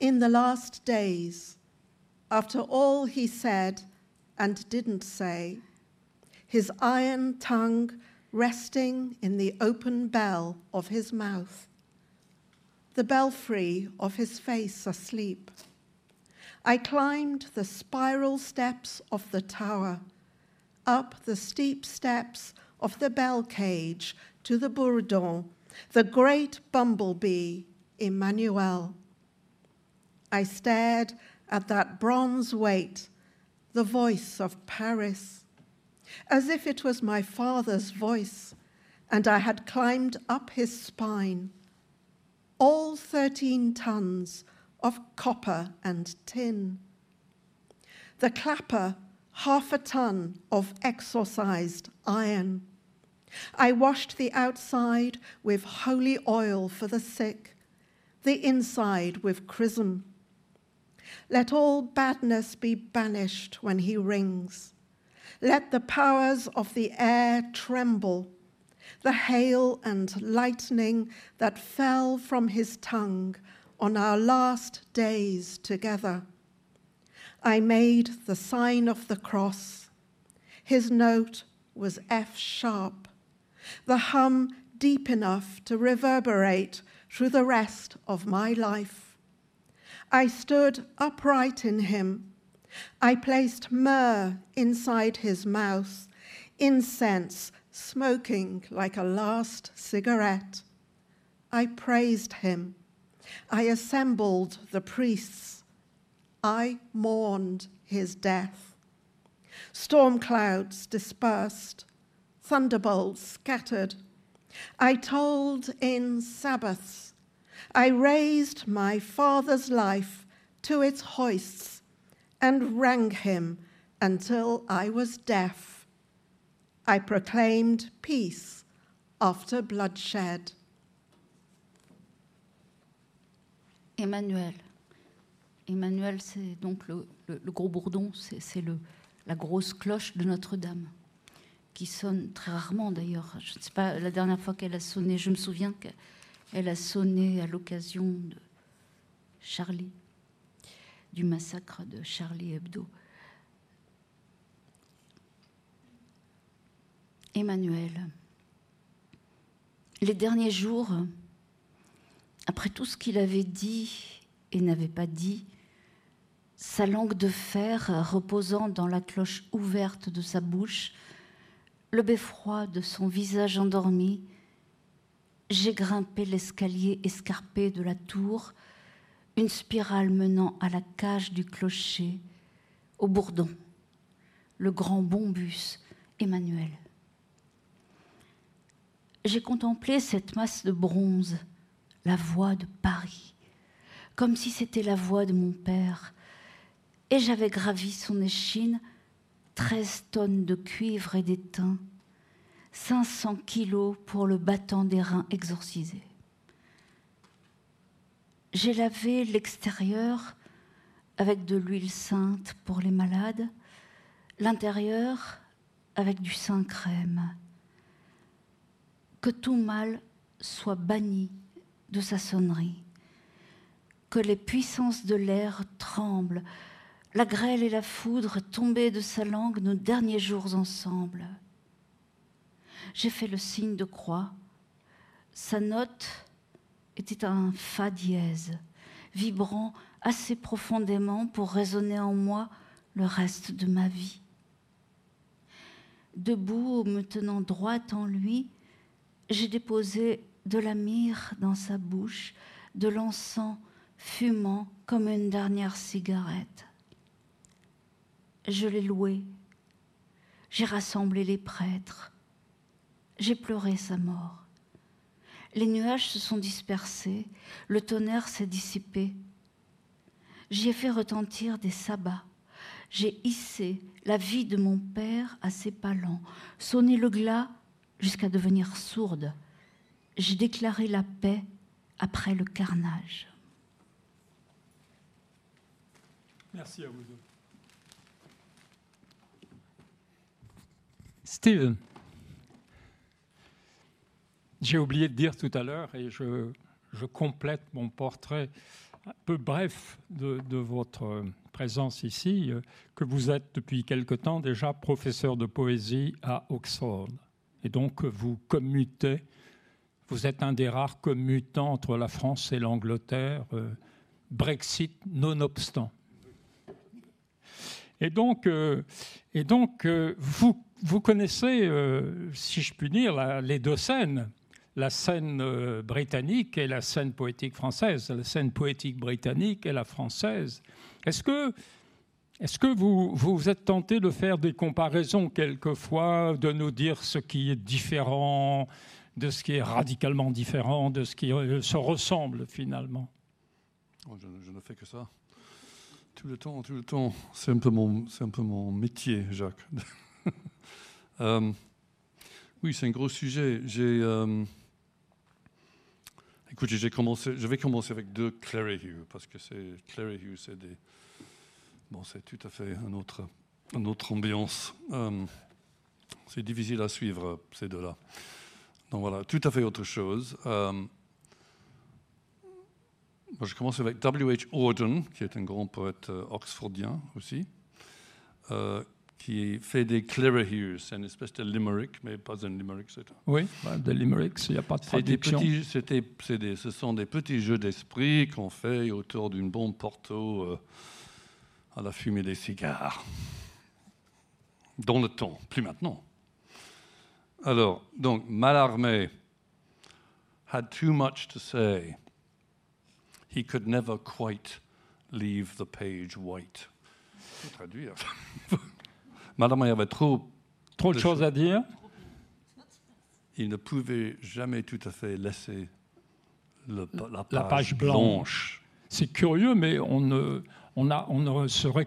In the last days, after all he said and didn't say, his iron tongue resting in the open bell of his mouth, the belfry of his face asleep. I climbed the spiral steps of the tower, up the steep steps of the bell cage to the bourdon the great bumblebee, Emmanuel. I stared at that bronze weight, the voice of Paris, as if it was my father's voice and I had climbed up his spine. All 13 tons of copper and tin. The clapper, half a ton of exorcised iron. I washed the outside with holy oil for the sick, the inside with chrism. Let all badness be banished when he rings. Let the powers of the air tremble. The hail and lightning that fell from his tongue on our last days together. I made the sign of the cross. His note was F sharp the hum deep enough to reverberate through the rest of my life. I stood upright in him. I placed myrrh inside his mouth, incense smoking like a last cigarette. I praised him. I assembled the priests. I mourned his death. Storm clouds dispersed thunderbolts scattered. I told in Sabbaths. I raised my father's life to its hoists and rang him until I was deaf. I proclaimed peace after bloodshed. Emmanuel. Emmanuel, c'est donc le, gros bourdon, c'est la grosse cloche de Notre-Dame. qui sonne très rarement d'ailleurs. Je ne sais pas, la dernière fois qu'elle a sonné, je me souviens qu'elle a sonné à l'occasion de Charlie, du massacre de Charlie Hebdo. Emmanuel, les derniers jours, après tout ce qu'il avait dit et n'avait pas dit, sa langue de fer reposant dans la cloche ouverte de sa bouche, le beffroi de son visage endormi, j'ai grimpé l'escalier escarpé de la tour, une spirale menant à la cage du clocher, au bourdon, le grand bon bus Emmanuel. j'ai contemplé cette masse de bronze, la voie de Paris, comme si c'était la voie de mon père, et j'avais gravi son échine 13 tonnes de cuivre et d'étain, 500 kilos pour le battant des reins exorcisés. J'ai lavé l'extérieur avec de l'huile sainte pour les malades, l'intérieur avec du saint crème. Que tout mal soit banni de sa sonnerie, que les puissances de l'air tremblent, la grêle et la foudre tombées de sa langue nos derniers jours ensemble. J'ai fait le signe de croix. Sa note était un fa dièse, vibrant assez profondément pour résonner en moi le reste de ma vie. Debout, me tenant droite en lui, j'ai déposé de la myrrhe dans sa bouche, de l'encens fumant comme une dernière cigarette. Je l'ai loué, j'ai rassemblé les prêtres, j'ai pleuré sa mort. Les nuages se sont dispersés, le tonnerre s'est dissipé. J'y ai fait retentir des sabbats. J'ai hissé la vie de mon père à ses palans, sonné le glas jusqu'à devenir sourde. J'ai déclaré la paix après le carnage. Merci à vous deux. Steven. J'ai oublié de dire tout à l'heure, et je, complète mon portrait un peu bref de, votre présence ici, que vous êtes depuis quelque temps déjà professeur de poésie à Oxford. Et donc vous commutez, vous êtes un des rares commutants entre la France et l'Angleterre, euh, Brexit nonobstant. Et donc, euh, et donc euh, vous, vous connaissez, si je puis dire, les deux scènes la scène euh, britannique et la scène poétique française, la scène poétique britannique et la française. Est-ce que, est que vous, vous êtes tenté de faire des comparaisons quelquefois, de nous dire ce qui est différent, de ce qui est radicalement différent, de ce qui euh, se ressemble finalement? Oh, je, ne fais que ça. Tout le temps, tout le temps. C'est un un peu mon métier, Jacques. Euh, oui, c'est un gros sujet. J'ai Écoutez, j'ai commencé, je vais commencer avec deux Hugh, parce que c'est Hugh, c'est bon, c'est tout à fait un autre, une autre ambiance. Euh, c'est difficile à suivre ces deux-là. Donc voilà, tout à fait autre chose. Euh, je commence avec W.H. Auden, qui est un grand poète euh, oxfordien aussi, qui fait des Cleverhues. C'est une espèce de limerick, mais pas un limerick. C'est... Oui, bah, des limericks, il n'y a pas de traduction. Des petits, c'est des, ce sont des petits jeux d'esprit qu'on fait autour d'une bombe porto euh, à la fumée des cigares. Dans le temps, plus maintenant. Alors, donc, Malarmé had too much to say. He could never quite leave the page white. Faut traduire. Madame il y avait trop, trop de, choses à dire. Il ne pouvait jamais tout à fait laisser la, page blanche. C'est curieux, mais on ne, on a, on serait,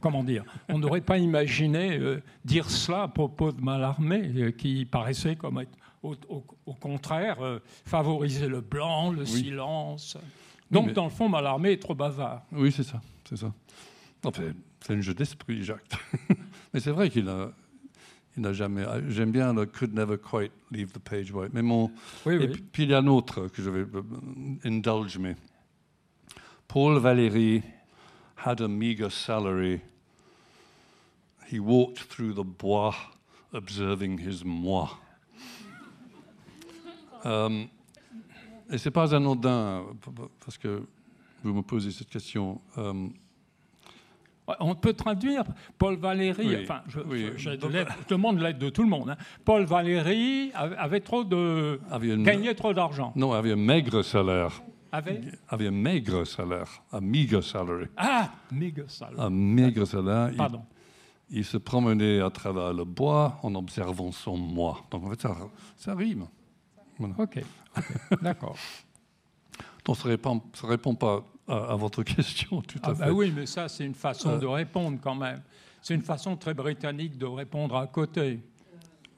comment dire, on n'aurait pas imaginé euh, dire cela à propos de Mallarmé, euh, qui paraissait comme être, au, contraire, euh, favoriser le blanc, le silence. Donc, dans le fond, Mallarmé est trop bavard. Oui, c'est ça, c'est ça. Enfin, c'est un jeu d'esprit, Jacques. Mais c'est vrai qu'il a, il n'a jamais. J'aime bien le could never quite leave the page white. Mais mon, et puis il y a un autre que je vais euh, indulge me. Paul Valéry had a meager salary. He walked through the bois observing his moi. um, et c'est pas anodin parce que vous me posez cette question. Um, on peut traduire Paul Valéry, enfin, je, demande l'aide de tout le monde. Hein. Paul Valéry avait trop de. gagnait trop d'argent. Non, avait un maigre salaire. Avait? Avait un maigre salaire, un meager salary. Ah, maigre salaire. Un maigre salaire. Pardon. Il, se promenait à travers le bois en observant son moi. Donc en fait, ça, ça rime. Voilà. Ok, ok, d'accord. Donc ça ne répond, ça répond pas à, à votre question tout à Ah fait. bah oui, mais ça, c'est une façon Euh. de répondre quand même. C'est une façon très britannique de répondre à côté.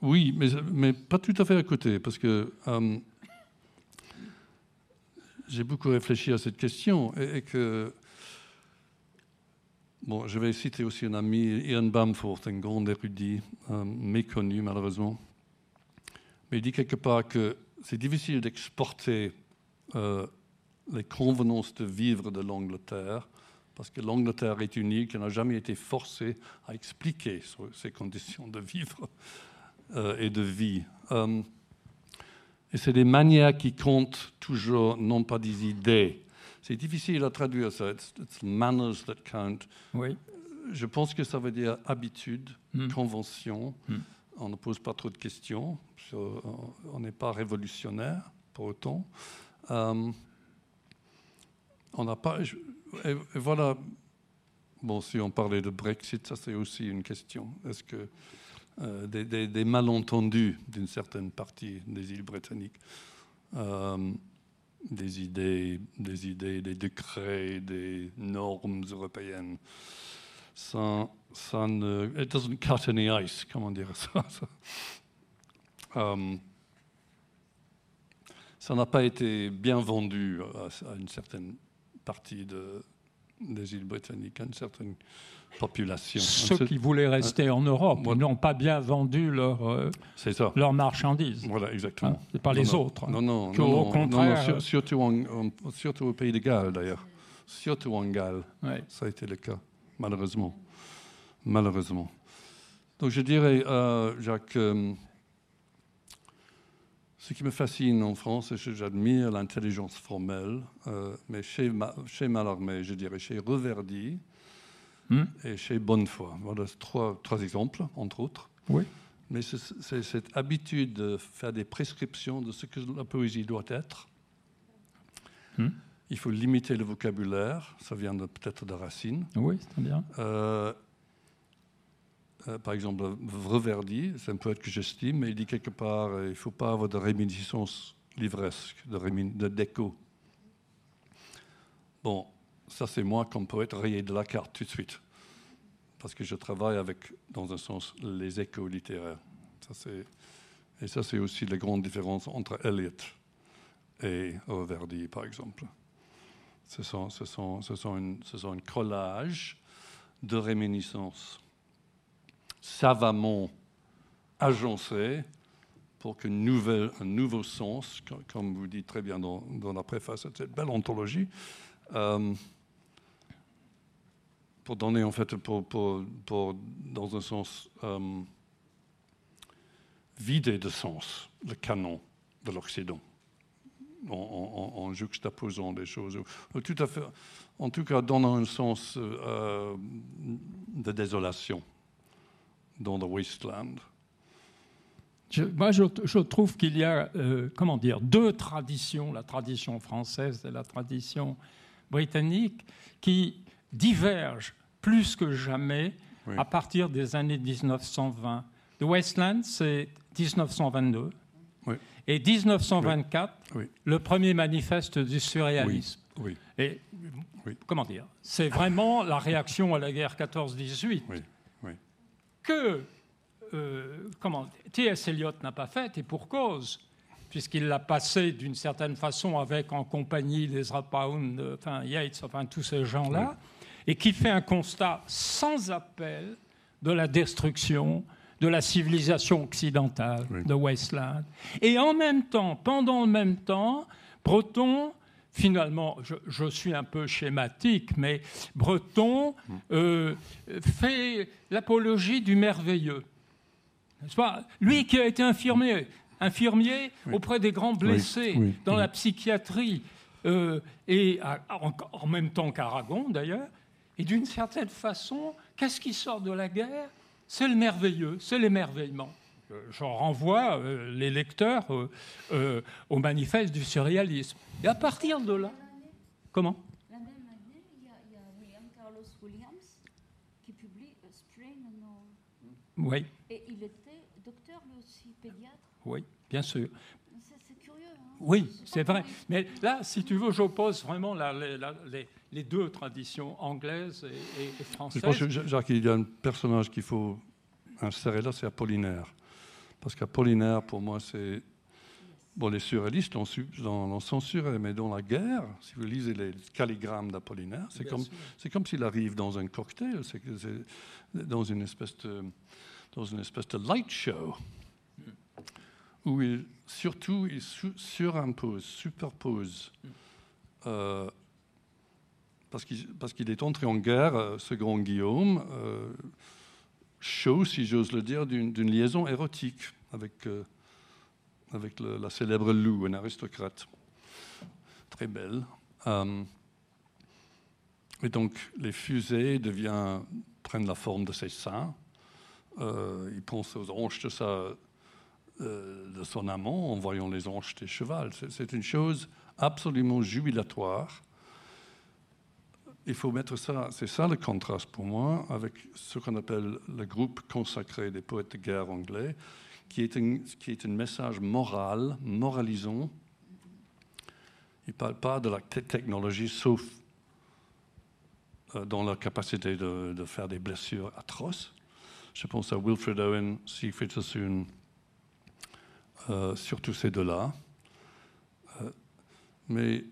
Oui, mais, mais pas tout à fait à côté, parce que euh, j'ai beaucoup réfléchi à cette question et, et que. Bon, je vais citer aussi un ami, Ian Bamforth, un grand érudit, euh, méconnu malheureusement. Mais il dit quelque part que c'est difficile d'exporter euh, les convenances de vivre de l'Angleterre, parce que l'Angleterre est unique, elle n'a jamais été forcée à expliquer ses conditions de vivre euh, et de vie. Euh, et c'est des manières qui comptent toujours, non pas des idées. C'est difficile à traduire ça. It's, it's manners that count. Oui. Je pense que ça veut dire habitude, Mm. convention. Mm. On ne pose pas trop de questions. on n'est pas révolutionnaire pour autant. Euh, on n'a pas. et, voilà. Bon, si on parlait de Brexit, ça c'est aussi une question. Est-ce que euh, des, malentendus d'une certaine partie des îles britanniques, euh, des idées, des idées, des décrets, des normes européennes, ça, ça ne, it doesn't cut any ice, comment dire ça. ça. Euh, n'a pas été bien vendu à une certaine partie de- des îles britanniques, à une certaine population. Ceux qui voulaient rester en Europe Voilà. n'ont pas bien vendu leur, euh, leurs marchandises. Voilà, exactement. Hein, pas Non, les non. autres. Non, non, non, au contraire, non, en- surtout au pays de Galles, d'ailleurs. Surtout en Galles, Ouais. ça a été le cas, malheureusement. Malheureusement. Donc je dirais, euh, Jacques, euh, ce qui me fascine en France, c'est que j'admire l'intelligence formelle, euh, mais chez, Ma- chez Mallarmé, je dirais chez Reverdy Hmm. et chez Bonnefoy. Voilà trois, trois exemples, entre autres. Oui. Mais c'est cette habitude de faire des prescriptions de ce que la poésie doit être. Hmm. Il faut limiter le vocabulaire, ça vient peut-être de Racine. Oui, c'est bien. Euh, euh, par exemple, Reverdy, c'est un poète que j'estime, mais il dit quelque part euh, il ne faut pas avoir de réminiscence livresque, de, déco. Bon, ça c'est moi comme poète rayé de la carte tout de suite, parce que je travaille avec, dans un sens, les échos littéraires. Ça, et ça c'est aussi la grande différence entre Eliot et Reverdy, par exemple. Ce sont, ce sont, ce sont, une, ce sont un collage de réminiscences savamment agencées pour qu'un nouveau sens, co- comme vous dites très bien dans, la préface à cette belle anthologie, euh, pour donner en fait, pour, dans un sens, euh, de sens le canon de l'Occident en, juxtaposant des choses. Ou Tout à fait, en tout cas, donnant un sens euh, de désolation dans le wasteland. Je- moi, je, je trouve qu'il y a, euh, comment dire, deux traditions, la tradition française et la tradition britannique, qui divergent plus que jamais Oui. à partir des années 1920. Le Westland, c'est 1922. Oui. Et 1924, Oui. le premier manifeste du surréalisme. Et comment dire C'est vraiment la réaction à la guerre 14-18 oui, oui. Que euh, comment T.S. Eliot n'a pas fait et pour cause, puisqu'il l'a passé d'une certaine façon avec en compagnie d'Ezra Pound, enfin Yates, enfin tous ces gens-là, et qui fait un constat sans appel de la destruction de la civilisation occidentale Oui. de Westland. Et en même temps, pendant le même temps, Breton, finalement, je, je suis un peu schématique, mais Breton euh, fait l'apologie du merveilleux. Pas? Lui qui a été infirmier, infirmier Oui. auprès des grands blessés oui, dans la psychiatrie, euh, et à- en, en même temps qu'Aragon d'ailleurs, et d'une certaine façon, qu'est-ce qui sort de la guerre? C'est le merveilleux, c'est l'émerveillement. Euh, Je renvoie euh, les lecteurs euh, euh, au manifeste du surréalisme. Et à partir de là, comment? La même année, il y a, il y a William Carlos Williams qui publie A Strain on All. Oui, Et il était docteur, lui aussi, pédiatre. oui, bien sûr. C'est curieux Oui, c'est vrai. Mais là, si tu veux, j'oppose vraiment la, la, la, les, les, deux traditions anglaises et, et, et françaises. Je pense que, Jacques, il y a un personnage qu'il faut insérer là, c'est Apollinaire. Parce qu'Apollinaire, pour moi, c'est Bon, les surréalistes l'ont censuré, mais dans la guerre, si vous lisez les calligrammes d'Apollinaire, c'est comme, comme s'il arrive dans un cocktail, c'est dans une espèce de, dans une espèce de light show, où il, surtout il surimpose, superpose, euh, parce qu'il est entré en guerre, euh, ce grand Guillaume, euh, chaud, si j'ose le dire, d'une liaison érotique avec avec le, la célèbre Lou, un aristocrate très belle. Euh, et donc les fusées deviennent, prennent la forme de ses seins. Euh, il pense aux hanches de, sa, euh, de son amant en voyant les hanches des chevaux. C'est une chose absolument jubilatoire. Il faut mettre ça, c'est ça le contraste pour moi avec ce qu'on appelle le groupe consacré des poètes de guerre anglais, qui est, un, qui est un message moral, moralisant. Il ne parle pas de la technologie, sauf euh, dans la capacité de, de, faire des blessures atroces. Je pense à Wilfred Owen, Siegfried Sassoon, euh, surtout ces deux-là. Euh, mais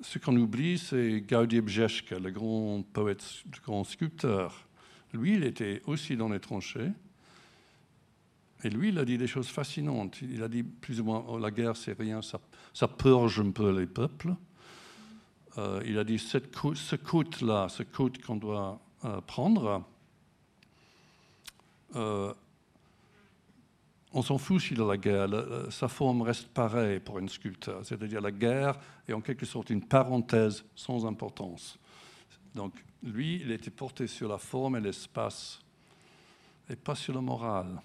ce qu'on oublie, c'est Gaudi Bjeschke, le grand poète, le grand sculpteur. Lui, il était aussi dans les tranchées. Et lui, il a dit des choses fascinantes. Il a dit plus ou moins oh, la guerre, c'est rien, ça, purge un peu les peuples. Euh, il a dit cette ce côte-là, ce côte qu'on doit euh, prendre, euh, on s'en fout s'il a la guerre. sa forme reste pareille pour un sculpteur. C'est-à-dire la guerre est en quelque sorte une parenthèse sans importance. Donc lui, il était porté sur la forme et l'espace et pas sur le moral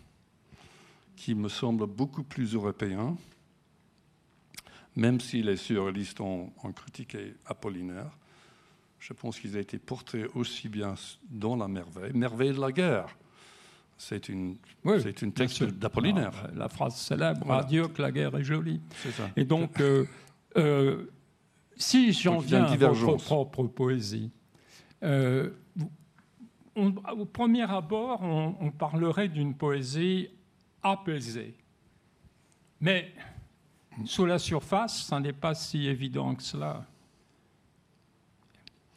qui me semble beaucoup plus européen, même si les surréalistes ont, critiqué Apollinaire. Je pense qu'ils ont été portés aussi bien dans la merveille, merveille de la guerre. C'est une, oui, c'est une texte d'Apollinaire. La, la, phrase célèbre voilà. Adieu que la guerre est jolie. ça. Et donc, euh, euh, si j'en viens à votre propre poésie, euh, on, au premier abord, on, on parlerait d'une poésie apaisé. Mais sous la surface, ça n'est pas si évident que cela.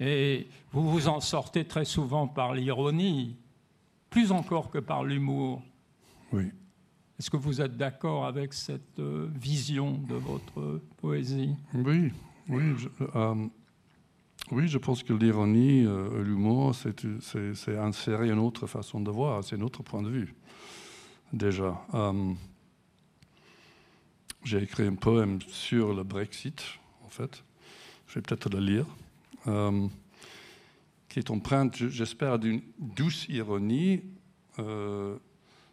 Et vous vous en sortez très souvent par l'ironie, plus encore que par l'humour. Oui. Est-ce que vous êtes d'accord avec cette euh, vision de votre poésie? Oui, oui. Je, euh, oui, je pense que l'ironie, euh, l'humour, c'est insérer une autre façon de voir, c'est un autre point de vue déjà. Euh, j'ai écrit un poème sur le Brexit, en fait. Je vais peut-être le lire. Qui est empreinte, j'espère, d'une douce ironie euh,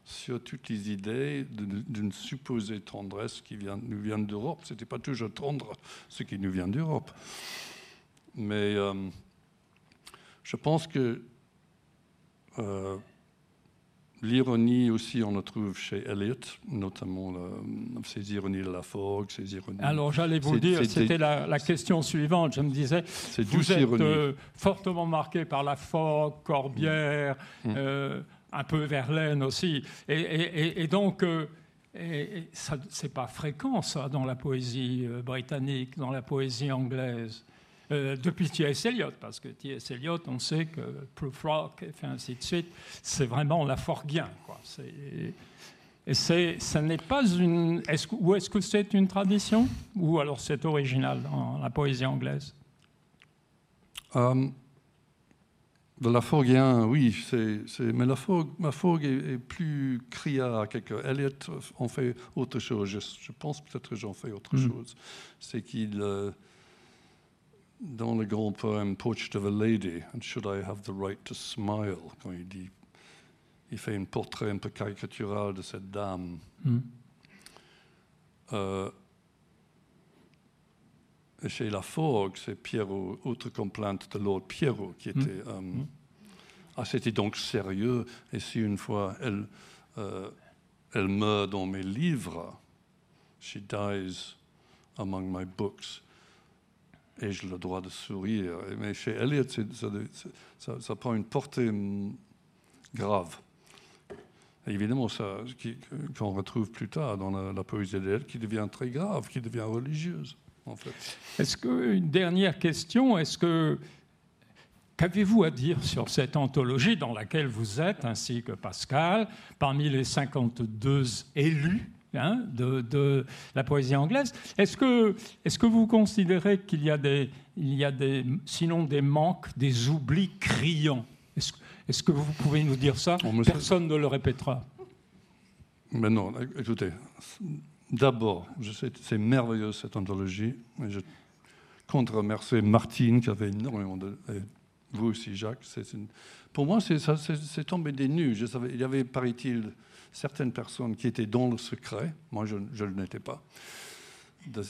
sur toutes les idées d'une supposée tendresse qui nous vient d'Europe. Ce n'était pas toujours tendre ce qui nous vient d'Europe. Mais euh, je pense que euh, L'ironie aussi, on le trouve chez Eliot, notamment ses ironies de la Forgue, ses ironies. Alors j'allais vous dire, c'était la, la, question suivante. Je me disais, vous êtes euh, fortement marqué par la Forgue, Corbière, mmh. mmh. euh, un peu Verlaine aussi, et, et, et donc. Euh, c'est pas fréquent ça dans la poésie euh, britannique, dans la poésie anglaise. Euh, depuis T.S. Eliot, parce que T.S. Eliot, on sait que Prufrock et ainsi de suite, c'est vraiment la Forguien. Quoi. Et ça n'est pas une. Est-ce, ou est-ce que c'est une tradition? Ou alors c'est original dans la poésie anglaise? Um, De la Forguien, oui. C'est, mais la Forgue, la Forgue est, est, plus criard. Quelque, Eliot en fait autre chose. Je, je pense peut-être que j'en fais autre mm. chose. C'est qu'il. Euh, dans le grand poème Portrait of a Lady, and Should I Have the Right to Smile, quand il dit, il fait un portrait un peu caricatural de cette dame. Mm. Euh, et chez La Forgue, c'est Pierrot, autre complainte de Lord Pierrot, qui était. Mm. Euh, mm. Ah, c'était donc sérieux, et si une fois elle, euh, elle meurt dans mes livres, she dies among my books. Ai-je le droit de sourire Mais chez Eliot, ça, prend une portée hum, grave. Évidemment, ça, qu'on retrouve plus tard dans la, la poésie d'Eliot, qui devient très grave, qui devient religieuse, en fait. Est-ce que, une dernière question, est-ce que, qu'avez-vous à dire sur cette anthologie dans laquelle vous êtes, ainsi que Pascal, parmi les 52 élus hein, de, de la poésie anglaise Est-ce que, est-ce que vous considérez qu'il y a des, il y a des, sinon des manques, des oublis criants? Est-ce, que vous pouvez nous dire ça? Oh, Personne ne le répétera. Mais non, écoutez, d'abord, c'est merveilleux cette anthologie. Et je compte remercier Martine qui avait énormément de. et vous aussi, Jacques. Une- pour moi, c'est tombé des nues. Je savais, il y avait, paraît-il, certaines personnes qui étaient dans le secret. Moi, je, ne l'étais pas. De,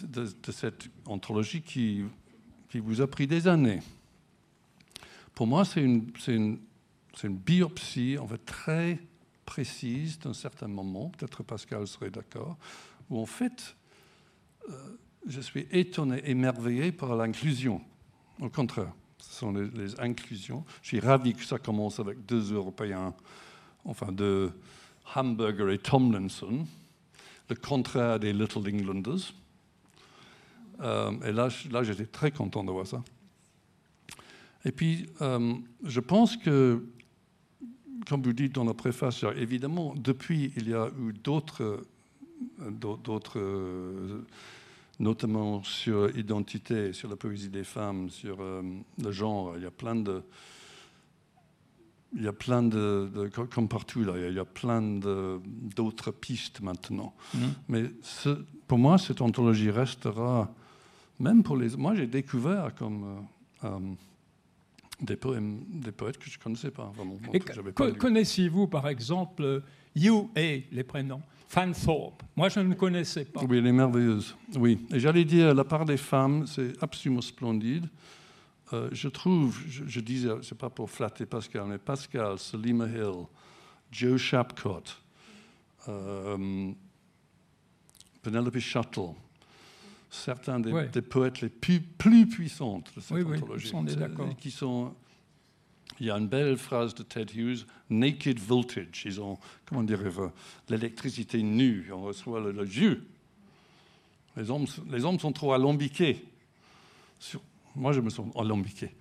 cette anthologie qui, qui vous a pris des années. Pour moi, c'est une, une, une biopsie en fait très précise d'un certain moment, peut-être Pascal serait d'accord, où en fait, euh, je suis étonné, émerveillé par l'inclusion. Au contraire, ce sont les, les inclusions. Je suis ravi que ça commence avec deux Européens, enfin de Hamburger et Tomlinson, le contraire des Little Englanders. Euh, et là, j'étais très content de voir ça. Et puis, euh, je pense que comme vous dites dans la préface, évidemment, depuis, il y a eu d'autres, d'au- d'autres, notamment sur l'identité, sur la poésie des femmes, sur euh, le genre. Il y a plein de, il y a plein de, de- co- comme partout là, il y a plein d'autres pistes maintenant. Mhm. Mais ce- pour moi, cette anthologie restera, même pour les. Moi, j'ai découvert comme euh, euh, des poèmes, des poètes que je ne connaissais pas vraiment. Co- connaissez-vous, par exemple, You et les prénoms Fanthorpe? Moi, je ne connaissais pas. Oui, elle est merveilleuse. Oui, et j'allais dire, la part des femmes, c'est absolument splendide. Euh, je trouve, je, je disais, c'est pas pour flatter Pascal, mais Pascal, Selima Hill, Joe Shapcott, euh, Penelope Shuttle, certains des, Ouais. des poètes les plus, plus puissantes de cette Oui, anthologie. Qui sont, il y a une belle phrase de Ted Hughes, naked voltage. Ils ont, comment dirais-je, l'électricité nue. On reçoit le, le jus. Les hommes, les hommes sont trop alambiqués. Sur- moi, je me sens alambiqué.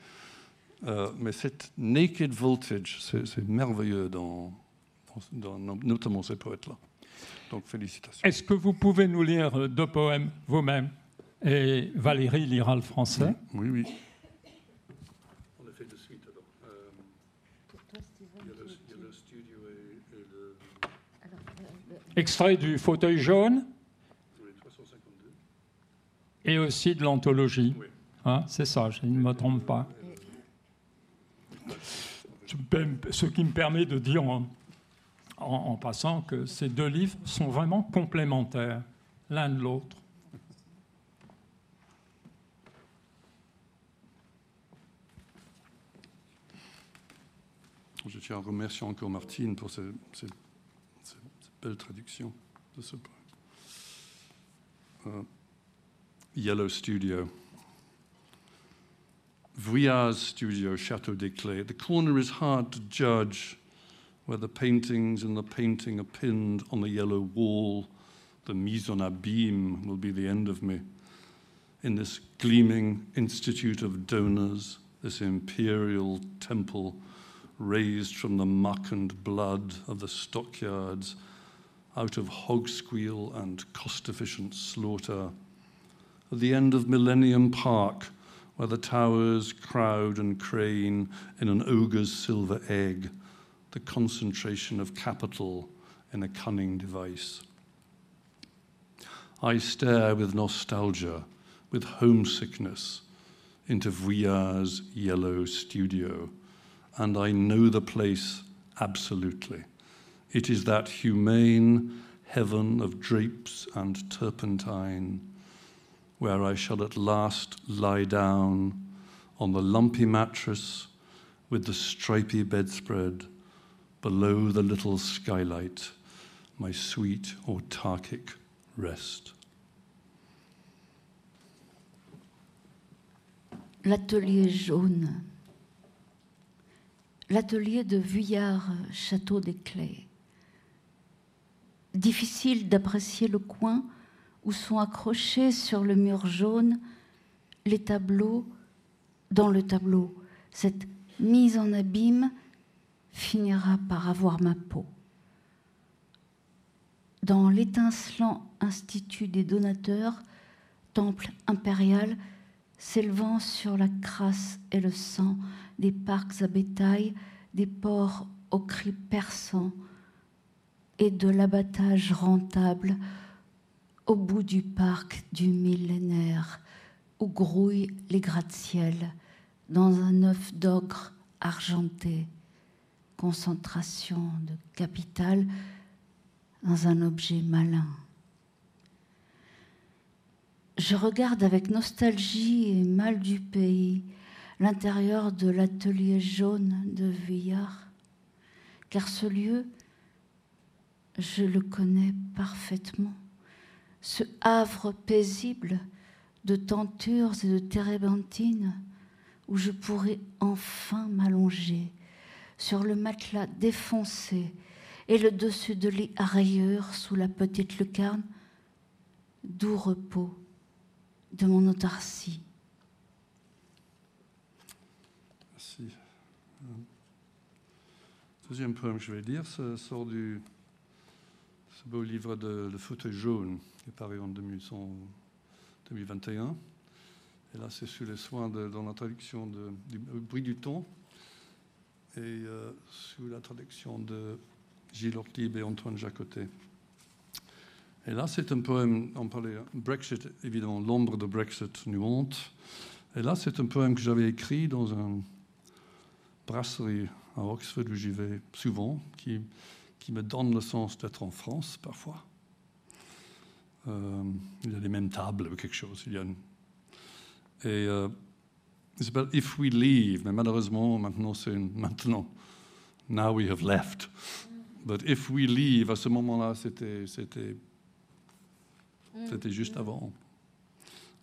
Euh, mais cette naked voltage, c'est merveilleux dans, dans- dans notamment ces poètes-là. Donc, félicitations. Est-ce que vous pouvez nous lire euh, deux poèmes vous-même Et Valérie lira le français? Oui, oui. On le fait de suite alors. Euh, il y a le, il y a le studio et, et le, Extrait du fauteuil jaune sur les 352. et aussi de l'anthologie. Oui. Hein, c'est ça, je ne me trompe pas. Ce qui me permet de dire en, passant que ces deux livres sont vraiment complémentaires l'un de l'autre. Je tiens à remercier encore Martine pour cette belle traduction de ce poème. Euh, Yellow Studio. Vuillard's studio, Chateau des Clés. The corner is hard to judge where the paintings and the painting are pinned on the yellow wall. The mise en abîme will be the end of me. In this gleaming institute of donors, this imperial temple raised from the muck and blood of the stockyards, out of hog squeal and cost efficient slaughter. At the end of Millennium Park, where the towers crowd and crane in an ogre's silver egg, the concentration of capital in a cunning device. I stare with nostalgia, with homesickness, into Vuillard's yellow studio and I know the place absolutely. It is that humane heaven of drapes and turpentine where I shall at last lie down on the lumpy mattress with the stripy bedspread below the little skylight, my sweet autarkic rest. L'atelier jaune. L'atelier de Vuillard, château des Clés. Difficile d'apprécier le coin où sont accrochés sur le mur jaune les tableaux dans le tableau. Cette mise en abîme finira par avoir ma peau. Dans l'étincelant institut des donateurs, temple impérial, s'élevant sur la crasse et le sang des parcs à bétail, des ports aux cris perçants et de l'abattage rentable au bout du parc du millénaire où grouillent les gratte-ciels dans un œuf d'ogre argenté, concentration de capital dans un objet malin. Je regarde avec nostalgie et mal du pays l'intérieur de l'atelier jaune de Vuillard, car ce lieu, je le connais parfaitement. Ce havre paisible de tentures et de térébenthines où je pourrais enfin m'allonger sur le matelas défoncé et le dessus de lit à rayures sous la petite lucarne, doux repos de mon autarcie. Merci. Deuxième poème que je vais lire sort du ce beau livre de Le fauteuil jaune, qui est paru en 2021. Et là, c'est sur les soins de, dans la traduction de, du bruit du ton et euh, sous la traduction de Gilles Ortlieb et Antoine Jacotet. Et là, c'est un poème, on parlait Brexit, évidemment, l'ombre de Brexit nous hante. Et là, c'est un poème que j'avais écrit dans une brasserie à Oxford où j'y vais souvent, qui, qui me donne le sens d'être en France parfois. Euh, il y a les mêmes tables ou quelque chose. Il y a une... Et euh, il s'appelle If We Leave, mais malheureusement, maintenant, c'est une... maintenant. Now we have left. But if we leave, à ce moment-là, c'était, c'était, c'était juste avant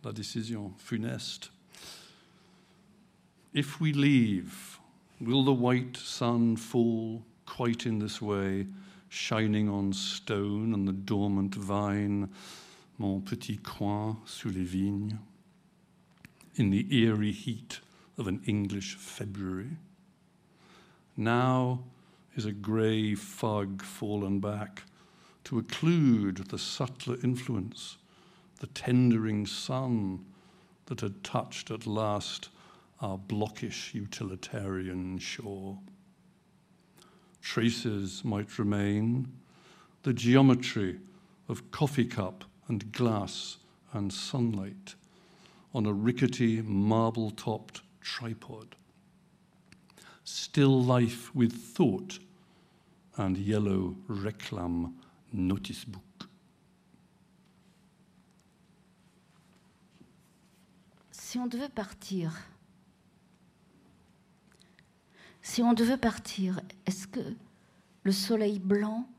la décision funeste. If we leave, will the white sun fall quite in this way, shining on stone and the dormant vine, mon petit coin sous les vignes, in the eerie heat of an English February? Now, is a grey fog fallen back to occlude the subtler influence, the tendering sun that had touched at last our blockish utilitarian shore. Traces might remain, the geometry of coffee cup and glass and sunlight on a rickety marble topped tripod. Still life with thought and yellow reclam notice book. Si on devait partir, si on devait partir, est-ce que le soleil blanc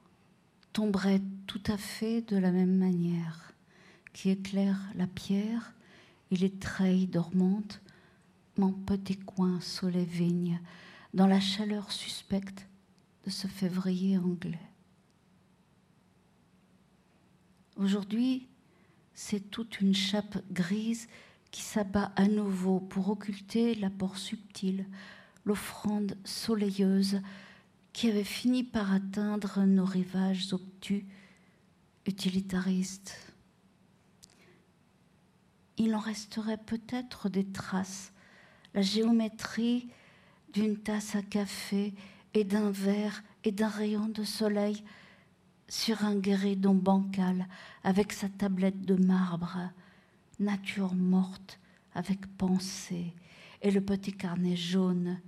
tomberait tout à fait de la même manière, qui éclaire la pierre et les treilles dormantes, mon petit coin sous les vignes, dans la chaleur suspecte de ce février anglais. Aujourd'hui, c'est toute une chape grise qui s'abat à nouveau pour occulter l'apport subtil, l'offrande soleilleuse qui avait fini par atteindre nos rivages obtus, utilitaristes. Il en resterait peut-être des traces, la géométrie d'une tasse à café et d'un verre et d'un rayon de soleil sur un guéridon bancal avec sa tablette de marbre, nature morte avec pensée, et le petit carnet jaune,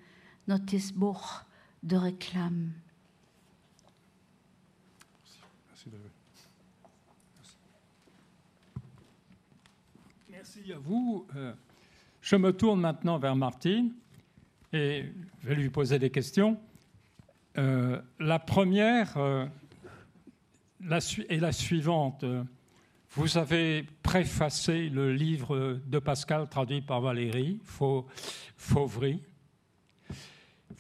notice-bourg de réclame. Merci, à vous. Euh, Je me tourne maintenant vers Martine et je vais lui poser des questions. Euh, la première euh, est la suivante. Vous avez préfacé le livre de Pascal traduit par Valérie Fauvry.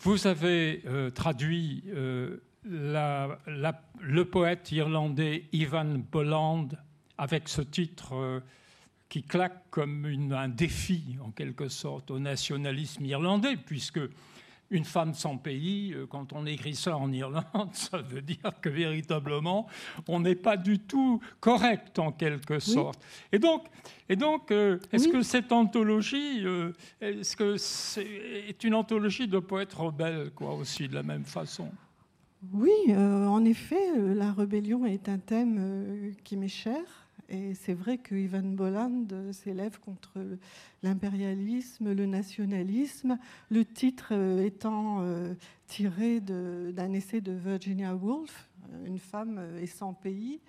Vous avez euh, traduit euh, le poète irlandais Ivan Boland avec ce titre euh, qui claque comme un défi, en quelque sorte, au nationalisme irlandais, puisque une femme sans pays, euh, quand on écrit ça en Irlande, ça veut dire que véritablement, on n'est pas du tout correct en quelque sorte. Et donc, et donc euh, est-ce que cette anthologie, est-ce que c'est une anthologie de poètes rebelles, quoi, aussi, de la même façon? Oui, en effet, la rébellion est un thème qui m'est cher. Et c'est vrai que Ivan Boland s'élève contre l'impérialisme, le nationalisme, le titre euh, étant euh, tiré d'un essai de Virginia Woolf, euh, Une femme et sans pays.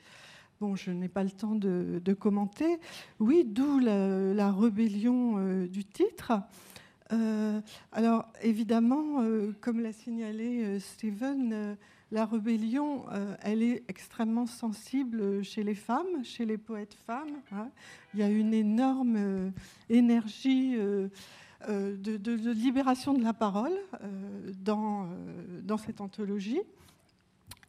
Bon, je n'ai pas le temps de, commenter. Oui, d'où la, rébellion du titre. alors, évidemment, comme l'a signalé Stephen, la rébellion, euh, elle est extrêmement sensible chez les femmes, chez les poètes femmes. Hein. Il y a une énorme euh, énergie euh, de, libération de la parole dans, cette anthologie.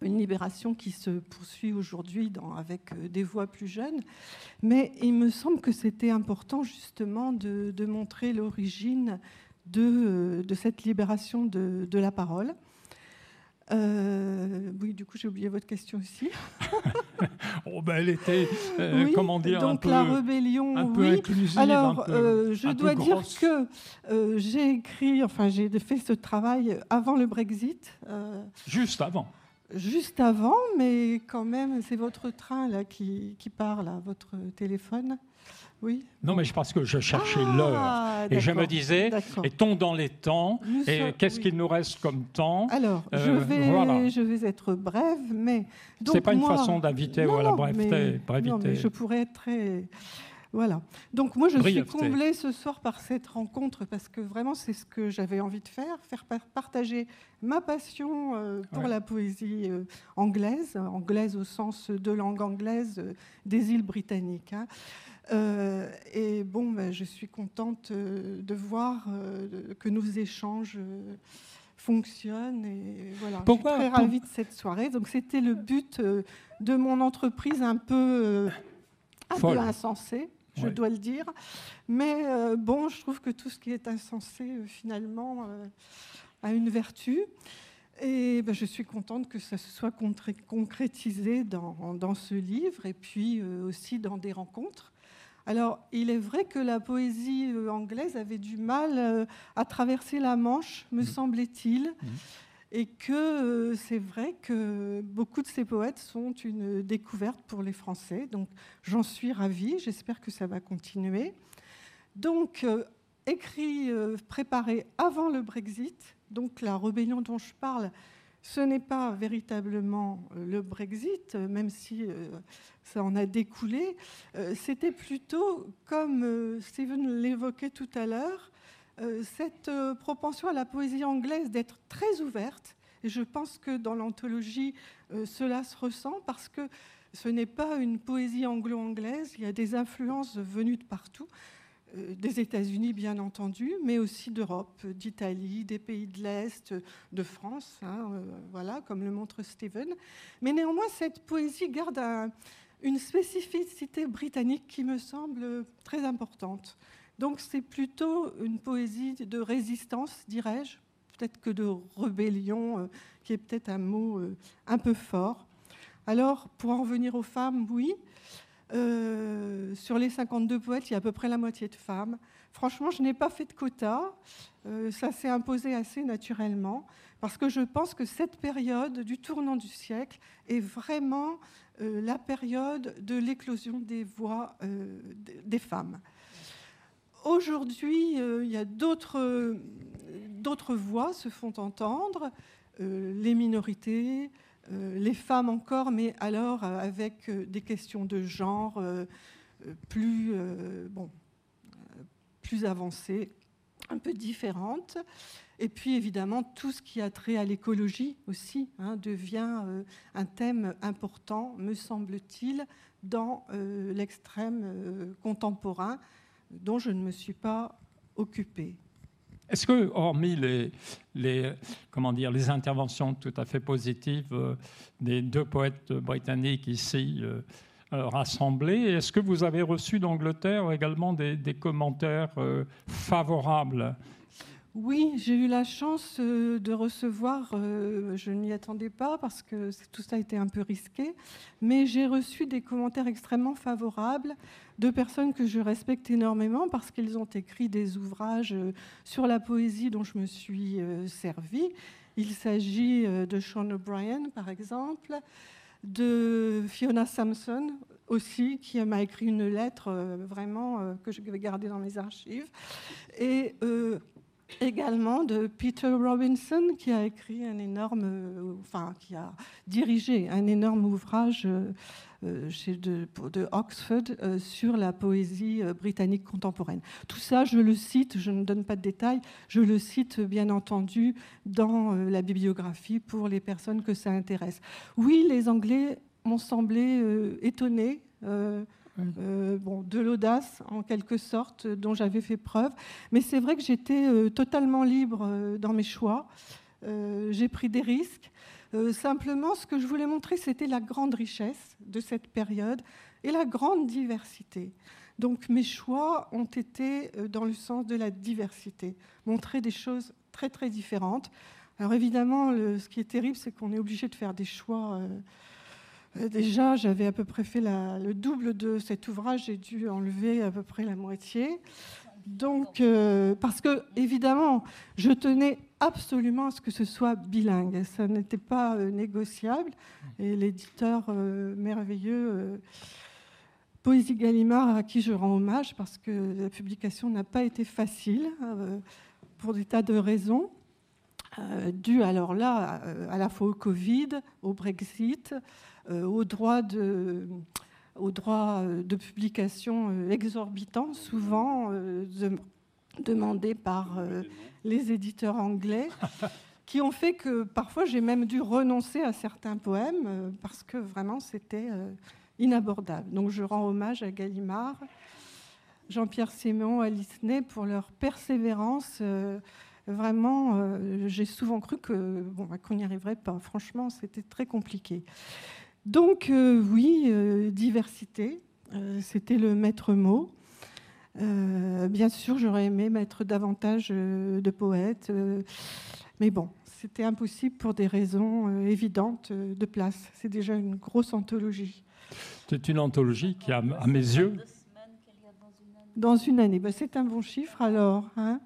Une libération qui se poursuit aujourd'hui avec des voix plus jeunes. Mais il me semble que c'était important justement de, montrer l'origine de, cette libération de, la parole. Euh, oui, du coup, j'ai oublié votre question aussi. oh, ben, elle était, euh, comment dire, donc un peu, la rébellion, un oui. inclusive. Alors, euh, je dois dire que j'ai écrit, enfin, j'ai fait ce travail avant le Brexit. Juste avant. Juste avant, mais quand même, c'est votre train là qui, qui parle, à votre téléphone. Oui. Non, mais je pense que je cherchais ah, l'heure. Et je me disais, est-on dans les temps Et qu'est-ce qu'il nous reste comme temps Alors, je, euh, vais, je vais être brève, mais. Ce n'est pas une façon d'inviter à la breveté. Non, mais je pourrais être très. Voilà. Donc moi, je suis comblée ce soir par cette rencontre parce que vraiment, c'est ce que j'avais envie de faire, faire partager ma passion euh, pour la poésie euh, anglaise, anglaise au sens de langue anglaise des îles britanniques. Hein. Euh, et bon, ben, je suis contente euh, de voir euh, que nos échanges fonctionnent. Et voilà, Pourquoi, je suis très ravie de cette soirée. Donc, c'était le but de mon entreprise un peu, un peu insensé, je dois le dire. Mais bon, je trouve que tout ce qui est insensé, finalement, a une vertu. Et ben, je suis contente que ça se soit concrétisé dans, dans ce livre et puis aussi dans des rencontres. Alors, il est vrai que la poésie euh, anglaise avait du mal euh, à traverser la Manche, me mmh. semblait-il, mmh. et que euh, c'est vrai que beaucoup de ces poètes sont une découverte pour les Français. Donc, j'en suis ravie, j'espère que ça va continuer. Donc, écrit, préparé avant le Brexit, donc la rébellion dont je parle, ce n'est pas véritablement le Brexit, même si ça en a découlé. Euh, c'était plutôt, comme euh, Stephen l'évoquait tout à l'heure, euh, cette propension à la poésie anglaise d'être très ouverte. Et je pense que dans l'anthologie, cela se ressent parce que ce n'est pas une poésie anglo-anglaise, il y a des influences venues de partout des États-Unis, bien entendu, mais aussi d'Europe, d'Italie, des pays de l'Est, de France, hein, voilà, comme le montre Stephen. Mais néanmoins, cette poésie garde un, une spécificité britannique qui me semble très importante. Donc c'est plutôt une poésie de résistance, dirais-je, peut-être que de rébellion, euh, qui est peut-être un mot euh, un peu fort. Alors, pour en revenir aux femmes, oui. Euh, sur les 52 poètes, il y a à peu près la moitié de femmes. Franchement, je n'ai pas fait de quota. ça s'est imposé assez naturellement, parce que je pense que cette période du tournant du siècle est vraiment euh, la période de l'éclosion des voix euh, des femmes. Aujourd'hui, euh, il y a d'autres voix se font entendre, les minorités, les femmes encore, mais alors avec des questions de genre plus, bon, plus avancées, un peu différentes. Et puis évidemment, tout ce qui a trait à l'écologie aussi hein, devient euh, un thème important, me semble-t-il, dans euh, l'extrême euh, contemporain dont je ne me suis pas occupée. Est-ce que, hormis les, comment dire, les interventions tout à fait positives des deux poètes britanniques ici rassemblés, est-ce que vous avez reçu d'Angleterre également des commentaires favorables oui, j'ai eu la chance euh, de recevoir, euh, je n'y attendais pas parce que tout ça été un peu risqué, mais j'ai reçu des commentaires extrêmement favorables de personnes que je respecte énormément parce qu'ils ont écrit des ouvrages euh, sur la poésie dont je me suis servie. Il s'agit de Sean O'Brien, par exemple, de Fiona Sampson aussi, qui m'a écrit une lettre vraiment que je vais garder dans mes archives. Et également de Peter Robinson, qui a écrit un énorme, euh, enfin, qui a dirigé un énorme ouvrage euh, euh, chez de, de Oxford sur la poésie britannique contemporaine. Tout ça, je le cite, je ne donne pas de détails, je le cite bien entendu dans la bibliographie pour les personnes que ça intéresse. Oui, les Anglais m'ont semblé étonnés. Euh, bon, de l'audace en quelque sorte dont j'avais fait preuve. Mais c'est vrai que j'étais euh, totalement libre euh, dans mes choix. J'ai pris des risques. simplement, ce que je voulais montrer, c'était la grande richesse de cette période et la grande diversité. Donc mes choix ont été dans le sens de la diversité, montrer des choses très très différentes. Alors évidemment, ce qui est terrible, c'est qu'on est obligé de faire des choix déjà, j'avais à peu près fait le double de cet ouvrage, j'ai dû enlever à peu près la moitié. Donc, euh, parce que, évidemment, je tenais absolument à ce que ce soit bilingue. Ça n'était pas euh, négociable. Et l'éditeur merveilleux, Poésie Gallimard, à qui je rends hommage, parce que la publication n'a pas été facile, pour des tas de raisons, dues alors là, à la fois au Covid, au Brexit, euh, aux droits de, aux droits de publication euh, exorbitants, souvent euh, demandés par les éditeurs anglais, qui ont fait que parfois j'ai même dû renoncer à certains poèmes parce que vraiment c'était inabordable. Donc je rends hommage à Gallimard, Jean-Pierre Séméon, Alice Ney pour leur persévérance. vraiment, j'ai souvent cru que bon, bah, qu'on n'y arriverait pas. Franchement, c'était très compliqué. Donc euh, oui, euh, diversité, euh, c'était le maître mot. bien sûr, j'aurais aimé mettre davantage de poètes, mais bon, c'était impossible pour des raisons évidentes de place. C'est déjà une grosse anthologie. C'est une anthologie qui, à, mes yeux... Dans une année, ben, c'est un bon chiffre alors. Hein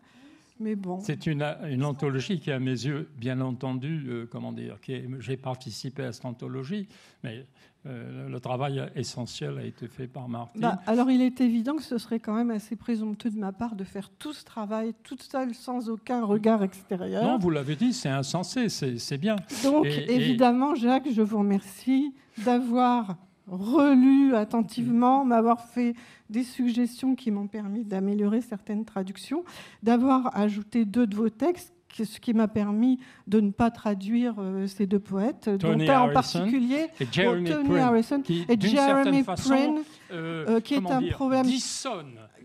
bon. C'est une, anthologie qui, à mes yeux, bien entendu, euh, comment dire, j'ai participé à cette anthologie, mais euh, le travail essentiel a été fait par Martin. Bah, alors, il est évident que ce serait quand même assez présomptueux de ma part de faire tout ce travail toute seule, sans aucun regard extérieur. Non, vous l'avez dit, c'est insensé, c'est bien. Donc, évidemment, Jacques, je vous remercie d'avoir relu attentivement, m'avoir fait des suggestions qui m'ont permis d'améliorer certaines traductions, d'avoir ajouté deux de vos textes ce qui m'a permis de ne pas traduire euh, ces deux poètes, dont un en particulier, et Jeremy Tony Harrison qui, et Jeremy Prynne, euh, euh, qui est un problème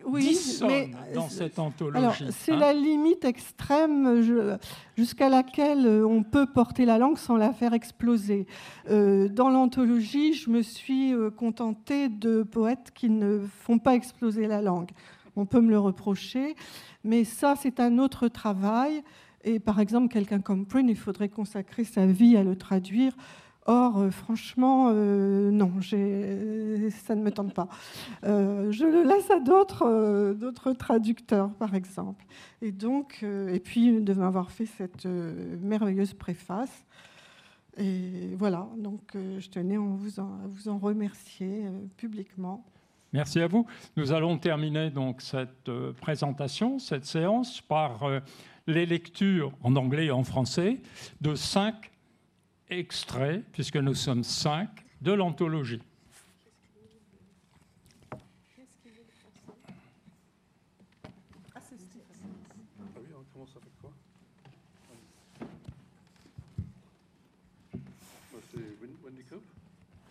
oui, mais dans cette anthologie. C'est hein. la limite extrême jusqu'à laquelle on peut porter la langue sans la faire exploser. Euh, dans l'anthologie, je me suis contentée de poètes qui ne font pas exploser la langue. On peut me le reprocher, mais ça, c'est un autre travail. Et par exemple, quelqu'un comme Prynne, il faudrait consacrer sa vie à le traduire. Or, euh, franchement, euh, non, ça ne me tente pas. Euh, je le laisse à d'autres, d'autres traducteurs, par exemple. Et donc, et puis de m'avoir fait cette merveilleuse préface. Et voilà, donc je tenais à vous en, à vous en remercier publiquement. Merci à vous. Nous allons terminer donc cette présentation, cette séance, par les lectures en anglais et en français de cinq extraits, puisque nous sommes cinq, de l'anthologie.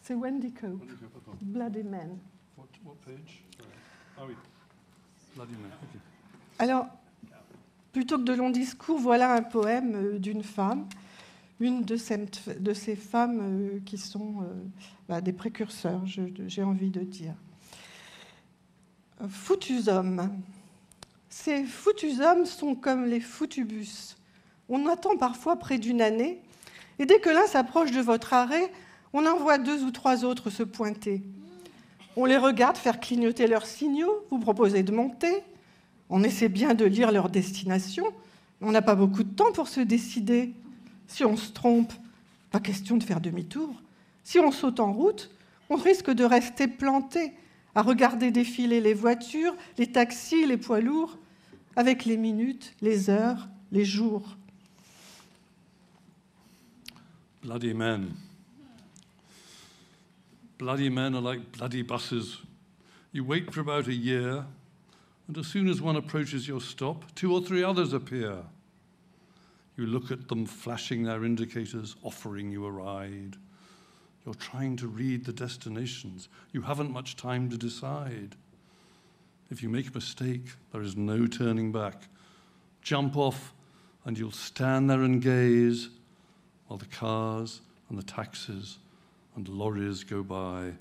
C'est Wendy Cope, Bloody Men. What, what page? Ah oui, Bloody Men. Okay. Alors, plutôt que de longs discours, voilà un poème euh, d'une femme, une de, ces femmes euh, qui sont euh, bah, des précurseurs, j'ai envie de dire. Foutus hommes. Ces foutus hommes sont comme les foutus bus. On attend parfois près d'une année, et dès que l'un s'approche de votre arrêt, on en voit deux ou trois autres se pointer. On les regarde faire clignoter leurs signaux, vous proposez de monter. On essaie bien de lire leur destination. On n'a pas beaucoup de temps pour se décider. Si on se trompe, pas question de faire demi-tour. Si on saute en route, on risque de rester planté à regarder défiler les voitures, les taxis, les poids lourds, avec les minutes, les heures, les jours. Bloody men. Bloody men are like bloody buses. You wait for about a year, and as soon as one approaches your stop, two or three others appear. You look at them flashing their indicators, offering you a ride. You're trying to read the destinations. You haven't much time to decide. If you make a mistake, there is no turning back. Jump off, and you'll stand there and gaze while the cars and the taxis and lorries go by,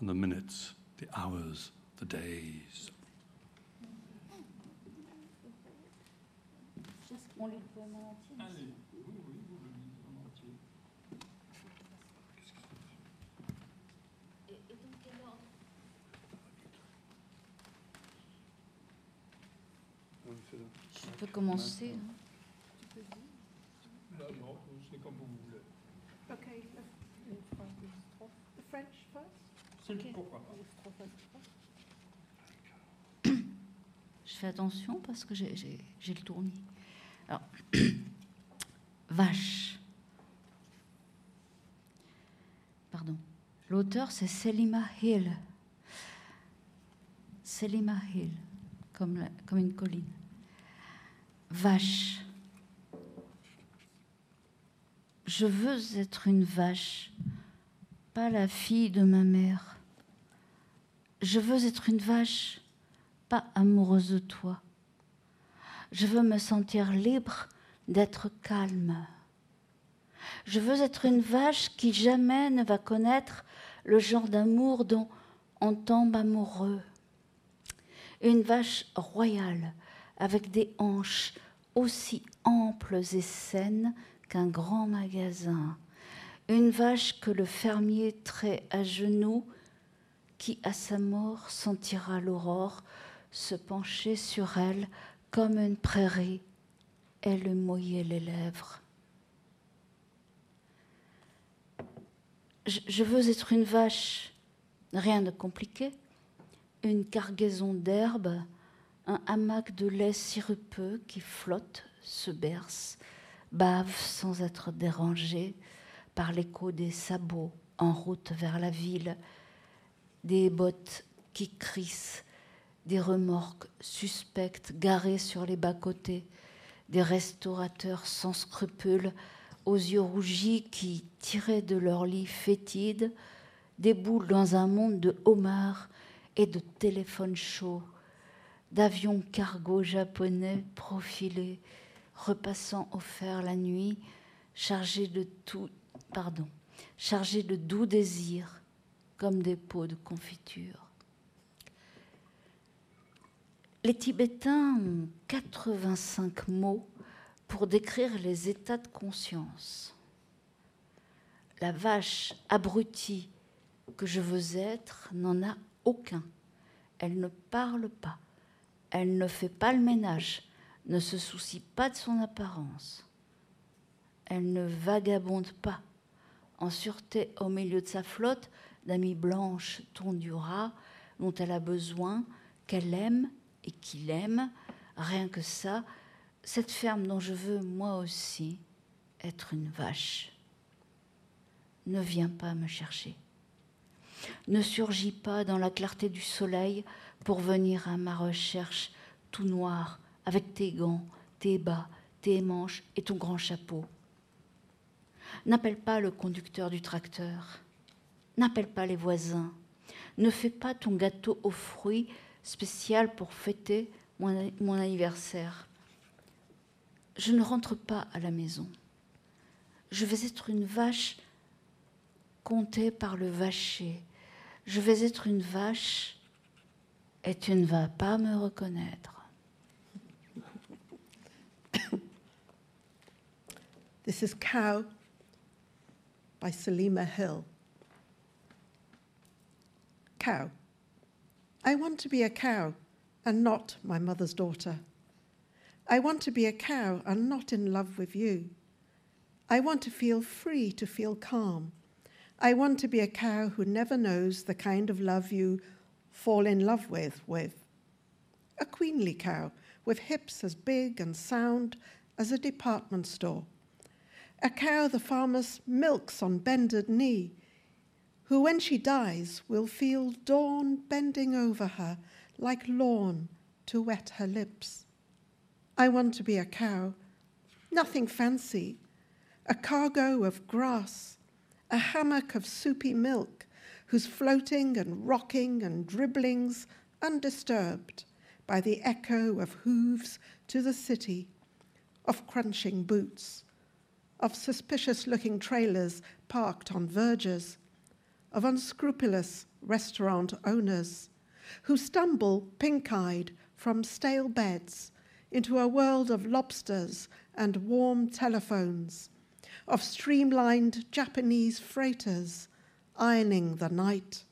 and the minutes, the hours, the days. Commencer. Je fais attention parce que j'ai le tournis. Alors, vache. Pardon. L'auteur, c'est Selima Hill. Selima Hill, comme, comme une colline. Vache. Je veux être une vache, pas la fille de ma mère. Je veux être une vache, pas amoureuse de toi. Je veux me sentir libre d'être calme. Je veux être une vache qui jamais ne va connaître le genre d'amour dont on tombe amoureux. Une vache royale avec des hanches aussi amples et saines qu'un grand magasin. Une vache que le fermier trait à genoux, qui à sa mort sentira l'aurore se pencher sur elle comme une prairie et lui mouiller les lèvres. Je veux être une vache, rien de compliqué, une cargaison d'herbe, un hamac de lait sirupeux qui flotte, se berce, bave sans être dérangé par l'écho des sabots en route vers la ville, des bottes qui crissent, des remorques suspectes garées sur les bas-côtés, des restaurateurs sans scrupules, aux yeux rougis qui, tiraient de leur lit fétide, déboulent dans un monde de homards et de téléphones chauds, d'avions cargo japonais profilés, repassant au fer la nuit, chargés de tout, pardon, chargés de doux désirs, comme des pots de confiture. Les Tibétains ont 85 mots pour décrire les états de conscience. La vache abrutie que je veux être n'en a aucun. Elle ne parle pas. Elle ne fait pas le ménage, ne se soucie pas de son apparence. Elle ne vagabonde pas, en sûreté au milieu de sa flotte d'amis blanches tonduras dont elle a besoin, qu'elle aime et qu'il aime, rien que ça, cette ferme dont je veux moi aussi être une vache. Ne viens pas me chercher. Ne surgis pas dans la clarté du soleil pour venir à ma recherche tout noir, avec tes gants, tes bas, tes manches et ton grand chapeau. N'appelle pas le conducteur du tracteur. N'appelle pas les voisins. Ne fais pas ton gâteau aux fruits spécial pour fêter mon, mon anniversaire. Je ne rentre pas à la maison. Je vais être une vache comptée par le vacher. Je vais être une vache et tu ne vas pas me reconnaître. This is Cow by Salima Hill. Cow. I want to be a cow and not my mother's daughter. I want to be a cow and not in love with you. I want to feel free to feel calm. I want to be a cow who never knows the kind of love you fall in love with with. A queenly cow with hips as big and sound as a department store a cow the farmer milks on bended knee, who when she dies will feel dawn bending over her like lawn to wet her lips. I want to be a cow, nothing fancy, a cargo of grass, a hammock of soupy milk, whose floating and rocking and dribblings undisturbed by the echo of hooves to the city, of crunching boots of suspicious looking trailers parked on verges, of unscrupulous restaurant owners who stumble pink eyed from stale beds into a world of lobsters and warm telephones, of streamlined Japanese freighters ironing the night,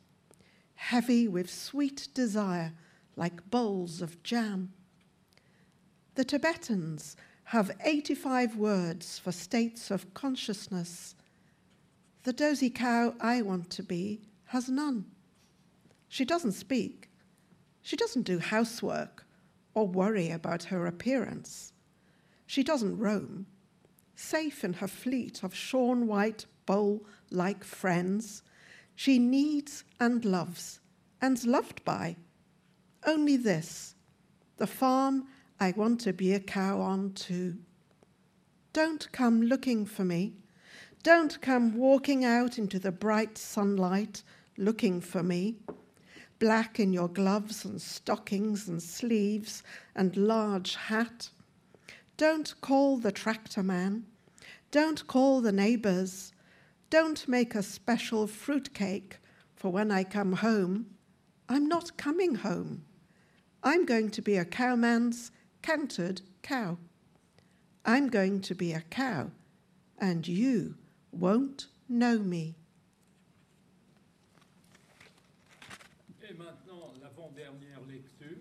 heavy with sweet desire like bowls of jam. The Tibetans have 85 words for states of consciousness. The dozy cow I want to be has none. She doesn't speak. She doesn't do housework or worry about her appearance. She doesn't roam. Safe in her fleet of shorn white, bowl like friends, she needs and loves, and's loved by. Only this the farm I want to be a cow on too. Don't come looking for me. Don't come walking out into the bright sunlight looking for me. Black in your gloves and stockings and sleeves and large hat. Don't call the tractor man. Don't call the neighbors. Don't make a special fruit cake for when I come home. I'm not coming home. I'm going to be a cowman's cantered cow. I'm going to be a cow, and you won't know me. Et maintenant, l'avant-dernière lecture.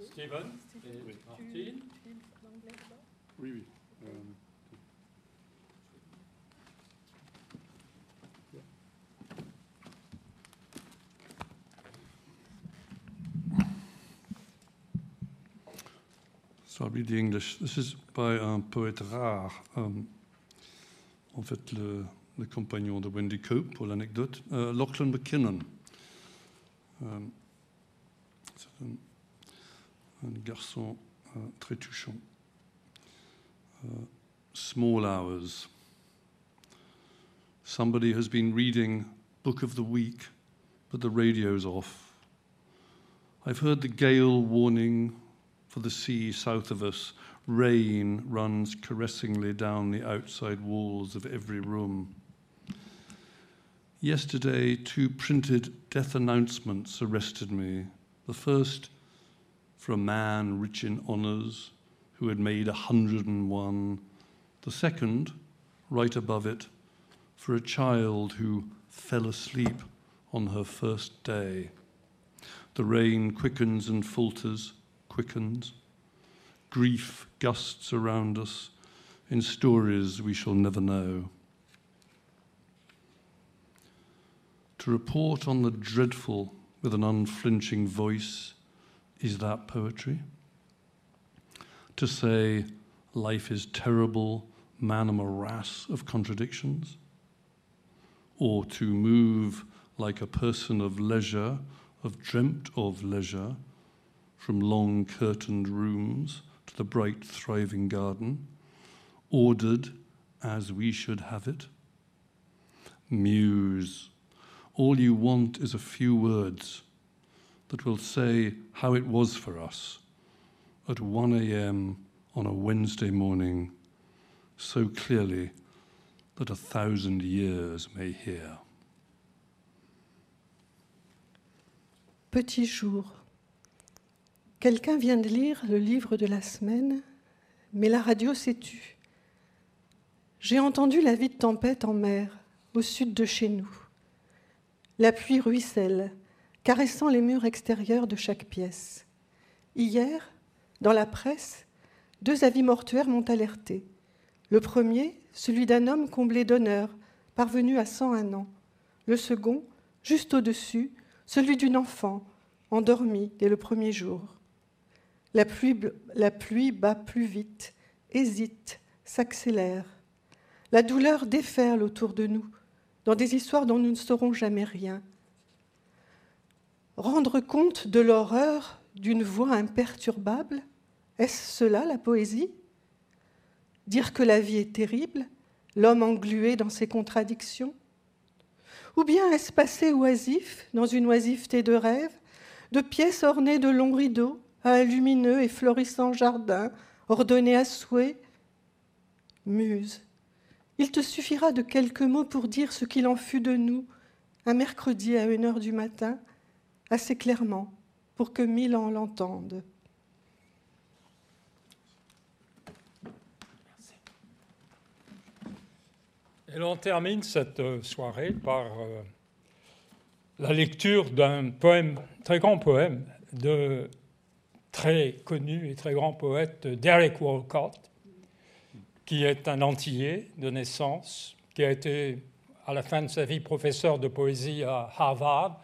Steven et Martine. Oui, oui. So I'll read the English. This is by un poète rare, um, en fait le, le, compagnon de Wendy Cope pour l'anecdote, uh, Lachlan McKinnon. Um, C'est un, un, garçon uh, très touchant. Uh, small hours. Somebody has been reading Book of the Week, but the radio's off. I've heard the gale warning for the sea south of us, rain runs caressingly down the outside walls of every room. Yesterday, two printed death announcements arrested me. The first for a man rich in honours who had made a 101. The second, right above it, for a child who fell asleep on her first day. The rain quickens and falters quickens. Grief gusts around us in stories we shall never know. To report on the dreadful with an unflinching voice, is that poetry? To say, life is terrible, man a morass of contradictions? Or to move like a person of leisure, of dreamt of leisure, from long curtained rooms to the bright, thriving garden, ordered as we should have it? Muse, all you want is a few words that will say how it was for us at 1 a.m. on a Wednesday morning so clearly that a thousand years may hear. Petit jour. Quelqu'un vient de lire le livre de la semaine, mais la radio s'est tue. J'ai entendu la vie de tempête en mer, au sud de chez nous. La pluie ruisselle, caressant les murs extérieurs de chaque pièce. Hier, dans la presse, deux avis mortuaires m'ont alerté. Le premier, celui d'un homme comblé d'honneur, parvenu à 101 ans. Le second, juste au-dessus, celui d'une enfant, endormie dès le premier jour. La pluie, bat plus vite, hésite, s'accélère. La douleur déferle autour de nous, dans des histoires dont nous ne saurons jamais rien. Rendre compte de l'horreur d'une voix imperturbable, est-ce cela la poésie? Dire que la vie est terrible, l'homme englué dans ses contradictions? Ou bien est-ce passer oisif dans une oisiveté de rêve, de pièces ornées de longs rideaux, un lumineux et florissant jardin, ordonné à souhait. Muse, il te suffira de quelques mots pour dire ce qu'il en fut de nous, un mercredi à une heure du matin, assez clairement, pour que mille ans l'entendent. Et l'on termine cette euh, soirée par euh, la lecture d'un poème, très grand poème, de très connu et très grand poète Derek Walcott, qui est un Antillais de naissance, qui a été à la fin de sa vie professeur de poésie à Harvard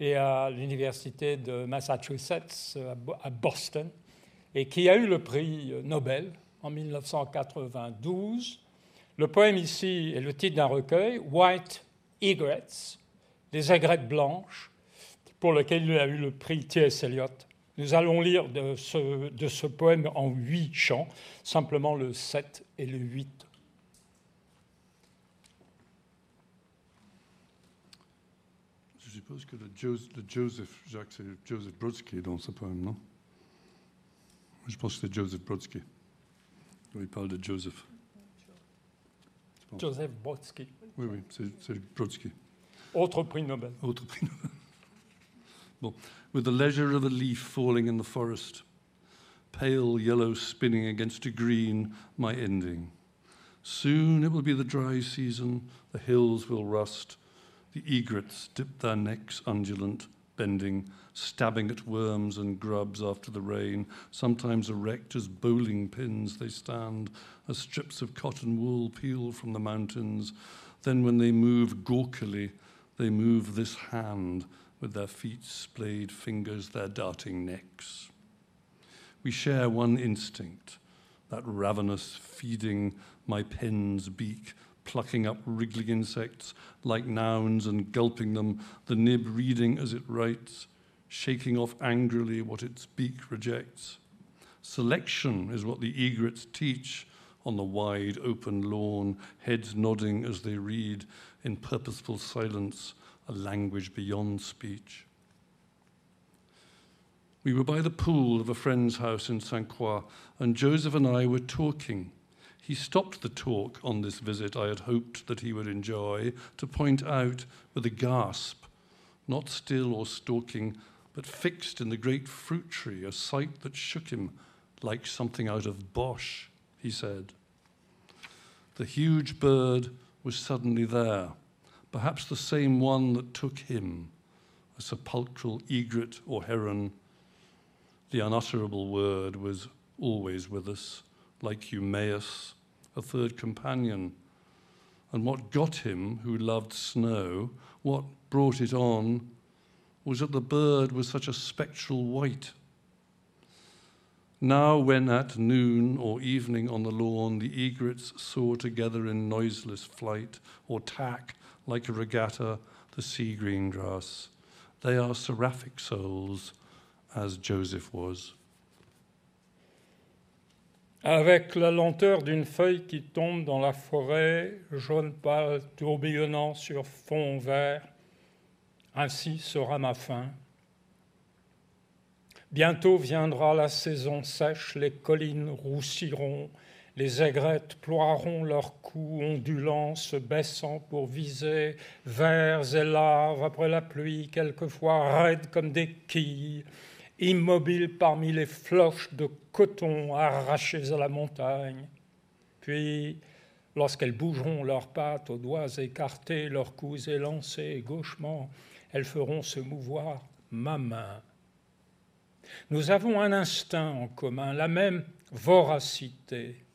et à l'université de Massachusetts à Boston, et qui a eu le prix Nobel en 1992. Le poème ici est le titre d'un recueil, White Egrets, des aigrettes blanches, pour lequel il a eu le prix T.S. Eliot nous allons lire de ce, de ce poème en huit chants, simplement le 7 et le 8. Je suppose que le, Joseph, Jacques, c'est Joseph Brodsky dans ce poème, non? Je pense que c'est Joseph Brodsky. Il parle de Joseph. Joseph Brodsky. Oui, oui, c'est Brodsky. Autre prix Nobel. Autre prix Nobel. With the leisure of a leaf falling in the forest, pale yellow spinning against a green, my ending. Soon it will be the dry season, the hills will rust, the egrets dip their necks undulant, bending, stabbing at worms and grubs after the rain. Sometimes erect as bowling pins they stand, as strips of cotton wool peel from the mountains. Then, when they move gawkily, they move this hand with their feet, splayed fingers, their darting necks. We share one instinct, that ravenous feeding my pen's beak, plucking up wriggling insects like nouns and gulping them, the nib reading as it writes, shaking off angrily what its beak rejects. Selection is what the egrets teach on the wide open lawn, heads nodding as they read in purposeful silence a language beyond speech. We were by the pool of a friend's house in St. Croix, and Joseph and I were talking. He stopped the talk on this visit I had hoped that he would enjoy to point out with a gasp, not still or stalking, but fixed in the great fruit tree, a sight that shook him like something out of Bosch, he said. The huge bird was suddenly there perhaps the same one that took him, a sepulchral egret or heron. The unutterable word was always with us, like Eumaeus, a third companion. And what got him, who loved snow, what brought it on, was that the bird was such a spectral white. Now, when at noon or evening on the lawn the egrets soar together in noiseless flight, or tack like a regatta, the sea green grass. They are seraphic souls, as Joseph was. avec la lenteur d'une feuille qui tombe dans la forêt, jaune pâle tourbillonnant sur fond vert. Ainsi sera ma fin. Bientôt viendra la saison sèche, les collines roussiront, les aigrettes ploieront leurs coups ondulants, se baissant pour viser vers et laves après la pluie, quelquefois raides comme des quilles immobiles parmi les floches de coton arrachées à la montagne. Puis, lorsqu'elles bougeront leurs pattes aux doigts écartés, leurs coups élancés gauchement, elles feront se mouvoir ma main. Nous avons un instinct en commun, la même voracité.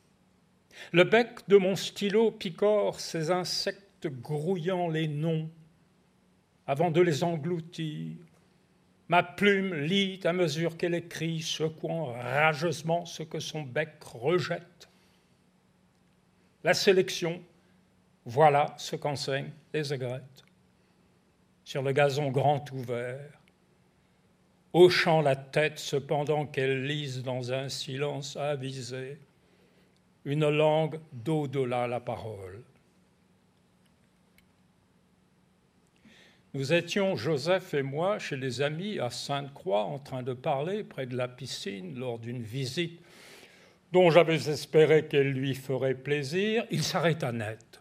Le bec de mon stylo picore ces insectes grouillant les noms avant de les engloutir. Ma plume lit à mesure qu'elle écrit, secouant rageusement ce que son bec rejette. La sélection, voilà ce qu'enseignent les aigrettes. Sur le gazon grand ouvert, hochant la tête cependant qu'elles lisent dans un silence avisé, une langue d'au-delà la parole. Nous étions, Joseph et moi, chez les amis à Sainte-Croix, en train de parler près de la piscine lors d'une visite dont j'avais espéré qu'elle lui ferait plaisir. Il s'arrêta net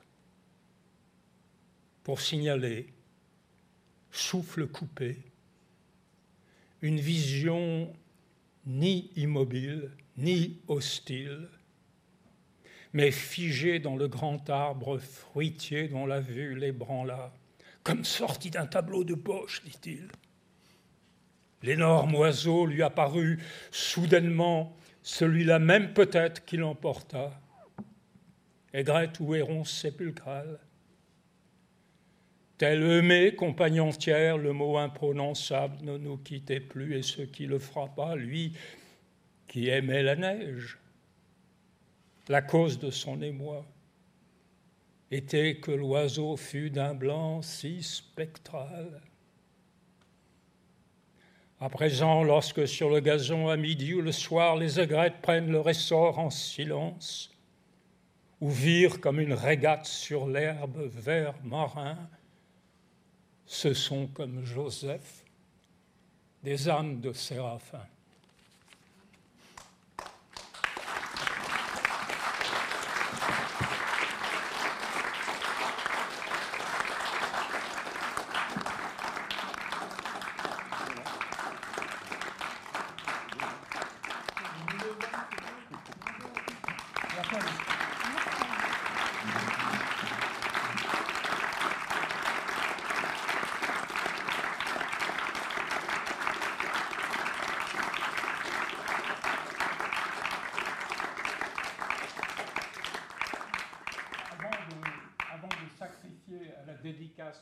pour signaler, souffle coupé, une vision ni immobile, ni hostile, mais figée dans le grand arbre fruitier dont la vue l'ébranla comme sorti d'un tableau de poche, dit-il. L'énorme oiseau lui apparut soudainement, celui-là même peut-être qui l'emporta. Aigrette ou héron sépulcral. Tel Eumée, compagne entière, le mot imprononçable ne nous quittait plus, et ce qui le frappa, lui qui aimait la neige, la cause de son émoi était que l'oiseau fût d'un blanc si spectral. À présent, lorsque sur le gazon à midi ou le soir les aigrettes prennent leur essor en silence, ou virent comme une régate sur l'herbe vert marin, ce sont comme Joseph des âmes de séraphins.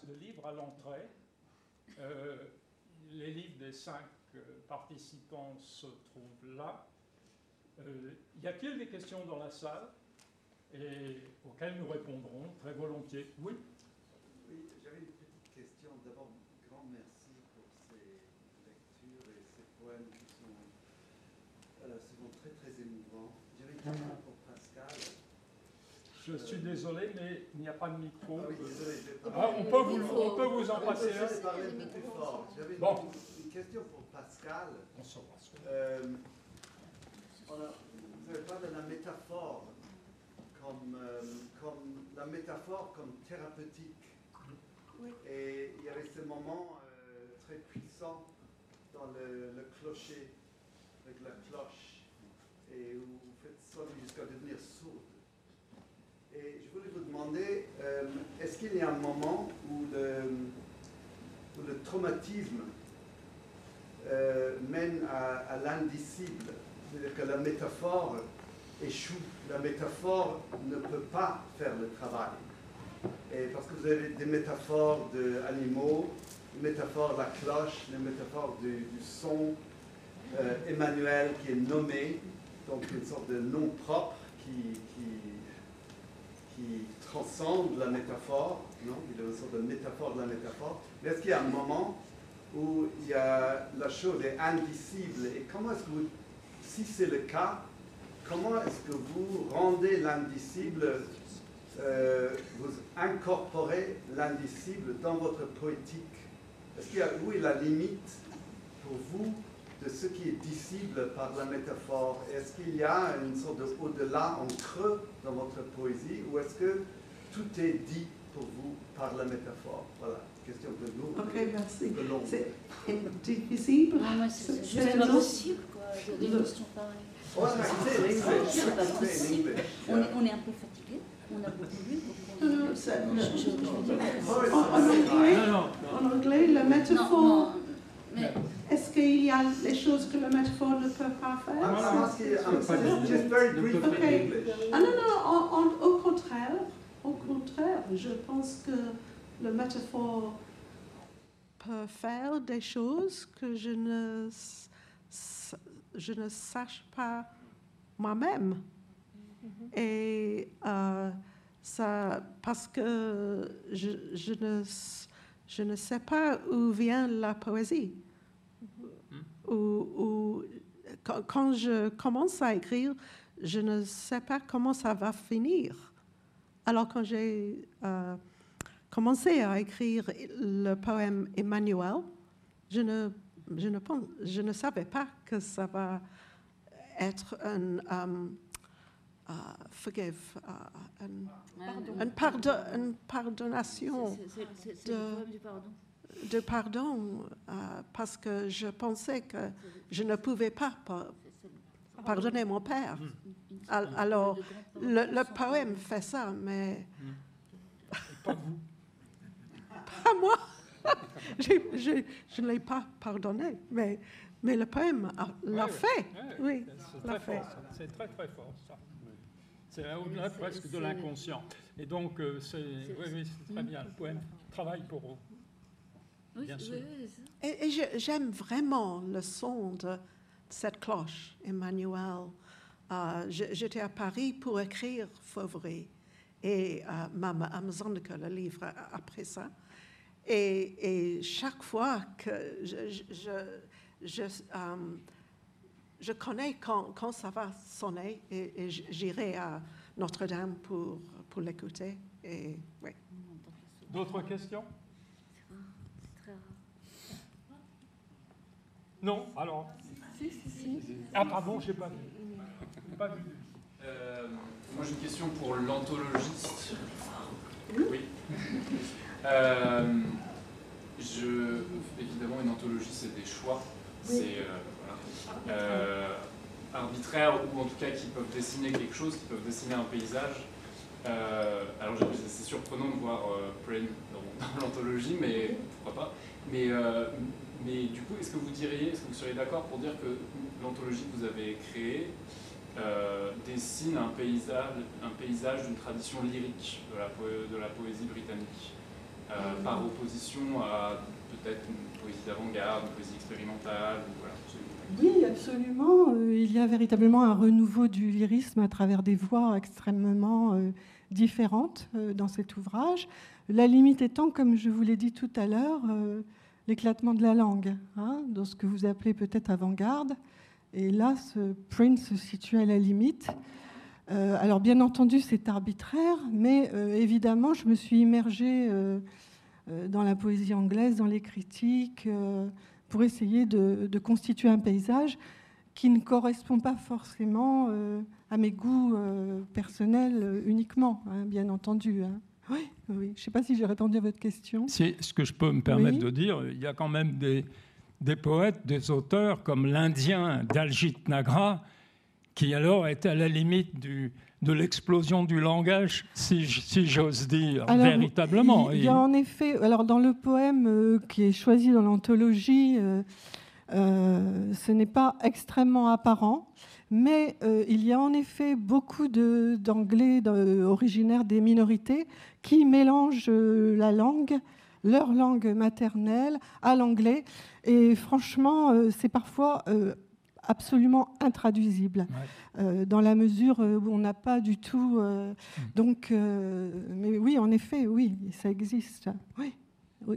de livres à l'entrée. Euh, les livres des cinq euh, participants se trouvent là. Euh, y a-t-il des questions dans la salle et auxquelles nous répondrons très volontiers Oui? Oui, j'avais une petite question. D'abord, grand merci pour ces lectures et ces poèmes qui sont souvent très très émouvants. J'avais une question pour Pascal. Je suis désolé, mais il n'y a pas de micro. Ah oui, désolé, ah, on, peut vous, on peut vous en passer un. J'avais bon. une, question pour Pascal. On se euh, vous avez parlé de la métaphore comme, euh, comme la métaphore comme thérapeutique. Oui. Et il y avait ce moment euh, très puissant dans le, le, clocher, avec la cloche, et où vous faites sonner jusqu'à devenir sourd. Et je voulais vous demander, euh, est-ce qu'il y a un moment où le, le traumatisme mène à, l'indicible? C'est-à-dire que la métaphore échoue, la métaphore ne peut pas faire le travail. Et parce que vous avez des métaphores d'animaux, des métaphores de la cloche, des métaphores du, son, euh, Emmanuel qui est nommé, donc une sorte de nom propre qui transcende la métaphore, non? Il a une sorte de métaphore de la métaphore. Mais est-ce qu'il y a un moment où il y a, la chose est indicible? Et comment est-ce que vous, si c'est le cas, comment est-ce que vous rendez l'indicible, euh, vous incorporez l'indicible dans votre poétique? Est-ce qu'il y a, où est la limite pour vous de ce qui est dissible par la métaphore? Est-ce qu'il y a une sorte de au-delà en creux dans votre poésie ou est-ce que tout est dit pour vous par la métaphore? Voilà, question de nous. Ok, merci. C'est difficile. C'est juste des questions. On est, on un peu fatigué, on a beaucoup lu. En, anglais, la métaphore, est-ce qu'il y a des choses que la métaphore ne peut pas faire? Okay. Ah non, non, en- en- au contraire, au contraire, je pense que le métaphore peut faire des choses que je ne, je ne sache pas moi-même. Et euh, ça, parce que je, je ne, je ne sais pas où vient la poésie. Ou, ou- quand, quand je commence à écrire, je ne sais pas comment ça va finir. Alors quand j'ai euh, commencé à écrire le poème Emmanuel, je ne, je ne, pense, je ne savais pas que ça va être un um, uh, forgive, uh, un, un pardon, une pardonnation c'est- c'est- c'est c'est de- pardon. de pardon euh, parce que je pensais que je ne pouvais pas pa- pardonner mon père. Al- Alors, le, le poème fait ça, mais Pas vous. pas moi. Je ne l'ai pas pardonné, mais, mais le poème a- l'a fait. ouais, Oui, C'est l'a très fait. fort, ça. C'est très très fort ça. C'est au-delà c'est- presque de c'est- l'inconscient. Et donc, euh, c'est oui, oui, c'est très bien. Le poème travaille pour vous. Oui, Bien oui, sûr. oui. Et, et je- j'aime vraiment le son de cette cloche, Emmanuel. Euh, J'étais à Paris pour écrire Fauvery et euh, Mama Amazonica, le livre a- après ça. Et, et chaque fois que je, je, je, je, euh, je connais quand, quand ça va sonner et, et j'irai à Notre-Dame pour, pour l'écouter. Et oui. D'autres questions? C'est très rare. Non Alors. Ah pardon, j'ai pas vu. J'ai pas vu. Euh, moi j'ai une question pour l'anthologiste. Oui. Euh, je, évidemment, une anthologie c'est des choix. C'est euh, voilà. Euh, arbitraires ou en tout cas qui peuvent dessiner quelque chose, qui peuvent dessiner un paysage. Euh, alors c'est surprenant de voir euh, dans, dans l'anthologie, mais pourquoi pas. Mais, euh, mais du coup, est-ce que vous diriez, est-ce que vous seriez d'accord pour dire que l'anthologie que vous avez créée dessine un paysage, un paysage d'une tradition lyrique de la, poé- de la poésie britannique, par opposition à peut-être une poésie d'avant-garde, une poésie expérimentale. Oui, absolument. Euh, Il y a véritablement un renouveau du lyrisme à travers des voix extrêmement euh, différentes euh, dans cet ouvrage. La limite étant, comme je vous l'ai dit tout à l'heure, euh, l'éclatement de la langue, hein, dans ce que vous appelez peut-être avant-garde. Et là, ce Prince se situe à la limite. Euh, alors, bien entendu, c'est arbitraire, mais euh, évidemment, je me suis immergée euh, dans la poésie anglaise, dans les critiques. pour essayer de, de constituer un paysage qui ne correspond pas forcément à mes goûts personnels uniquement, hein, bien entendu. hein. Oui, oui. Je ne sais pas si j'ai répondu à votre question. Si, ce que je peux me permettre Oui. de dire, il y a quand même des, des poètes, des auteurs comme l'Indien Daljit Nagra, qui alors est à la limite du, de l'explosion du langage, si, j'ose dire, Alors, véritablement. Il y a en effet, alors dans le poème euh, qui est choisi dans l'anthologie, euh, euh, ce n'est pas extrêmement apparent, mais il y a en effet beaucoup d'anglais de- originaires des minorités qui mélangent la langue, leur langue maternelle, à l'anglais. Et franchement, c'est parfois absolument intraduisible, euh, dans la mesure euh, où on n'a pas du tout... euh, donc, euh, mais oui, en effet, oui, ça existe. Oui,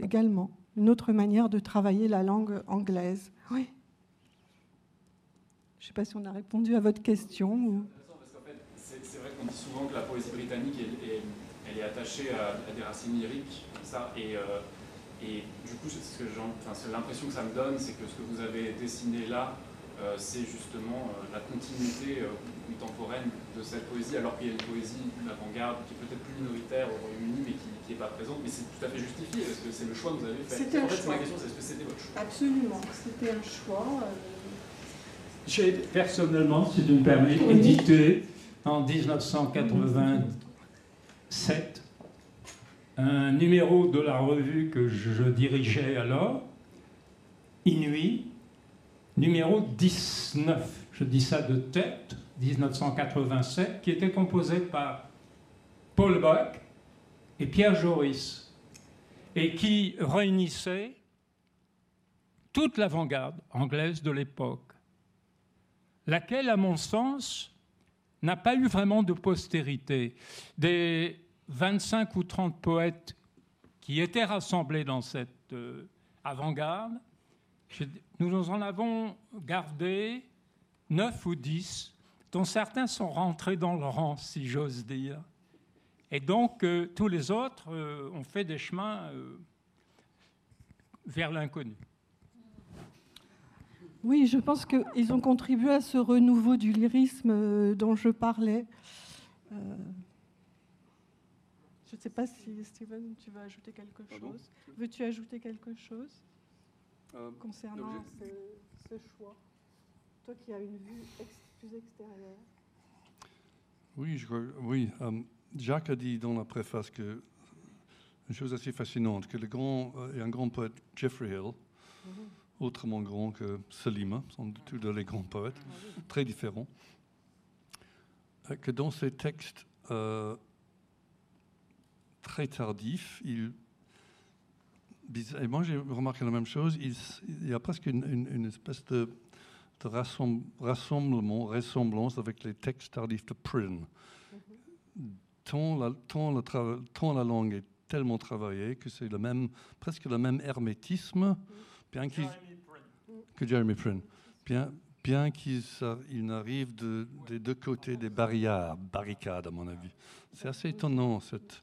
également. Une autre manière de travailler la langue anglaise. Oui. Je ne sais pas si on a répondu à votre question. Ou... on dit souvent que la poésie britannique, elle, est attachée à, des racines lyriques, comme ça, et, et du coup, c'est l'impression que ça me donne, c'est que ce que vous avez dessiné là, c'est justement la continuité contemporaine de cette poésie, alors qu'il y a une poésie d'avant-garde qui est peut-être plus minoritaire au Royaume-Uni, mais qui n'est pas présente. Mais c'est tout à fait justifié, parce que c'est le choix que vous avez fait. C'était en fait, ma question, c'est est-ce que c'était votre choix Absolument, c'était un choix. Euh. J'ai personnellement, si tu me permets, édité en 1987 un numéro de la revue que je dirigeais alors, Inuit, numéro 19. Je dis ça de tête, 1987, qui était composé par Paul Bach et Pierre Joris, et qui réunissait toute l'avant-garde anglaise de l'époque, laquelle, à mon sens, n'a pas eu vraiment de postérité. Des 25 ou 30 poètes qui étaient rassemblés dans cette euh, avant-garde, nous en avons gardé 9 ou 10 dont certains sont rentrés dans le rang, si j'ose dire. Et donc, euh, tous les autres euh, ont fait des chemins euh, vers l'inconnu. Oui, je pense qu'ils ont contribué à ce renouveau du lyrisme dont je parlais. je ne sais pas si, Steven, tu veux ajouter quelque chose. Veux-tu ajouter quelque chose? Concernant ce, choix Toi qui as une vue oui, je, oui euh, Jacques a dit dans la préface que une chose assez fascinante, que le grand, euh, et un grand poète, Jeffrey Hill, mhm. autrement grand que Salima, sont tous deux les grands poètes, ah très différents, euh, que dans ses textes très tardifs, il, et moi j'ai remarqué la même chose, il, y a presque une espèce de rassemblement, ressemblance avec les textes tardifs de Prynne. Tant la, tant, la langue est tellement travaillée que c'est le même, presque le même hermétisme bien que Jeremy Prynne. Bien, bien qu'il il n'arrive de, des deux côtés des barrières, barricades à mon avis. C'est assez étonnant cette,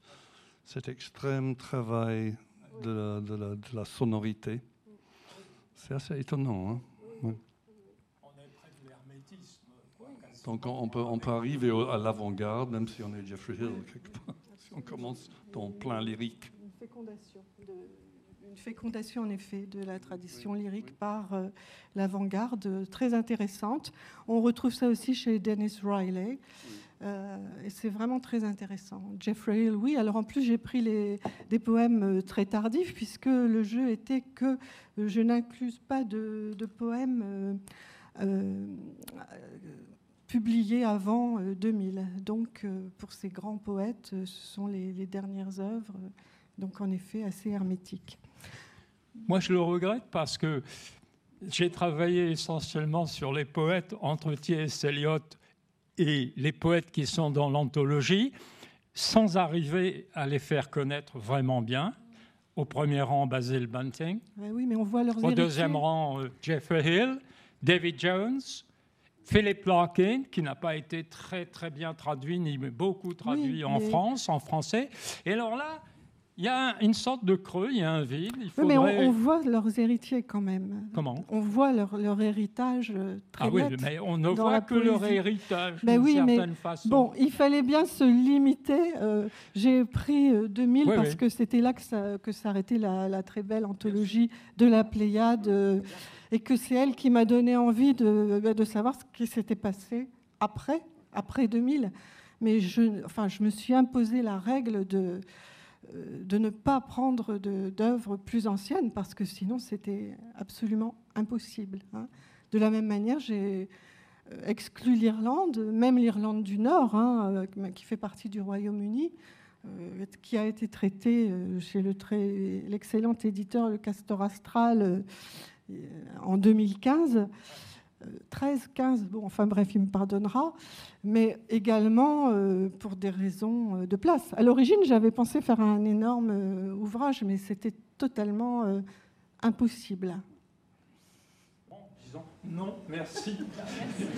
cet extrême travail de la, de la, sonorité. C'est assez étonnant. Hein donc on peut, on peut arriver à l'avant-garde, même si on est Jeffrey Hill, quelque part, si on commence dans plein lyrique. Une fécondation, une fécondation en effet de la tradition lyrique par euh, l'avant-garde, très intéressante. On retrouve ça aussi chez Dennis Riley. Euh, et c'est vraiment très intéressant. Jeffrey Hill, oui. Alors en plus, j'ai pris des poèmes euh, très tardifs, puisque le jeu était que je n'incluse pas de, poèmes publié avant 2000. Euh, donc, euh, pour ces grands poètes, euh, ce sont les, dernières œuvres, donc en effet assez hermétiques. Moi, je le regrette parce que j'ai travaillé essentiellement sur les poètes entre T.S. Eliot et les poètes qui sont dans l'anthologie, sans arriver à les faire connaître vraiment bien. Au premier rang, Basil Bunting. oui, mais on voit leurs Au deuxième rang, Jeffrey Hill, David Jones, Philip Larkin, qui n'a pas été très très bien traduit, ni beaucoup traduit en France, en français. Et alors là, il y a une sorte de creux, il y a un vide. Il faudrait... mais on, voit leurs héritiers quand même. Comment? On voit leur, leur héritage euh, très Ah oui, mais on ne voit que leur héritage ben oui, mais façon. Bon, il fallait bien se limiter. Euh, j'ai pris 2000 euh, parce que c'était là que s'arrêtait la, la, très belle anthologie de la Pléiade et que c'est elle qui m'a donné envie de, bah, de, savoir ce qui s'était passé après, après 2000. Mais je, enfin, je me suis imposé la règle de, de ne pas prendre d'œuvres plus anciennes parce que sinon c'était absolument impossible. Hein. De la même manière, j'ai euh, exclu l'Irlande, même l'Irlande du Nord, hein, euh, qui fait partie du Royaume-Uni, qui a été traitée chez l'excellent éditeur Le Castor Astral en 2015. 13, 15, bon, enfin bref, il me pardonnera, mais également euh, pour des raisons euh, de place. À l'origine, j'avais pensé faire un énorme euh, ouvrage, mais c'était totalement impossible. Disons non, merci.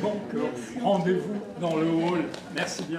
Donc, rendez-vous dans le hall. Merci bien.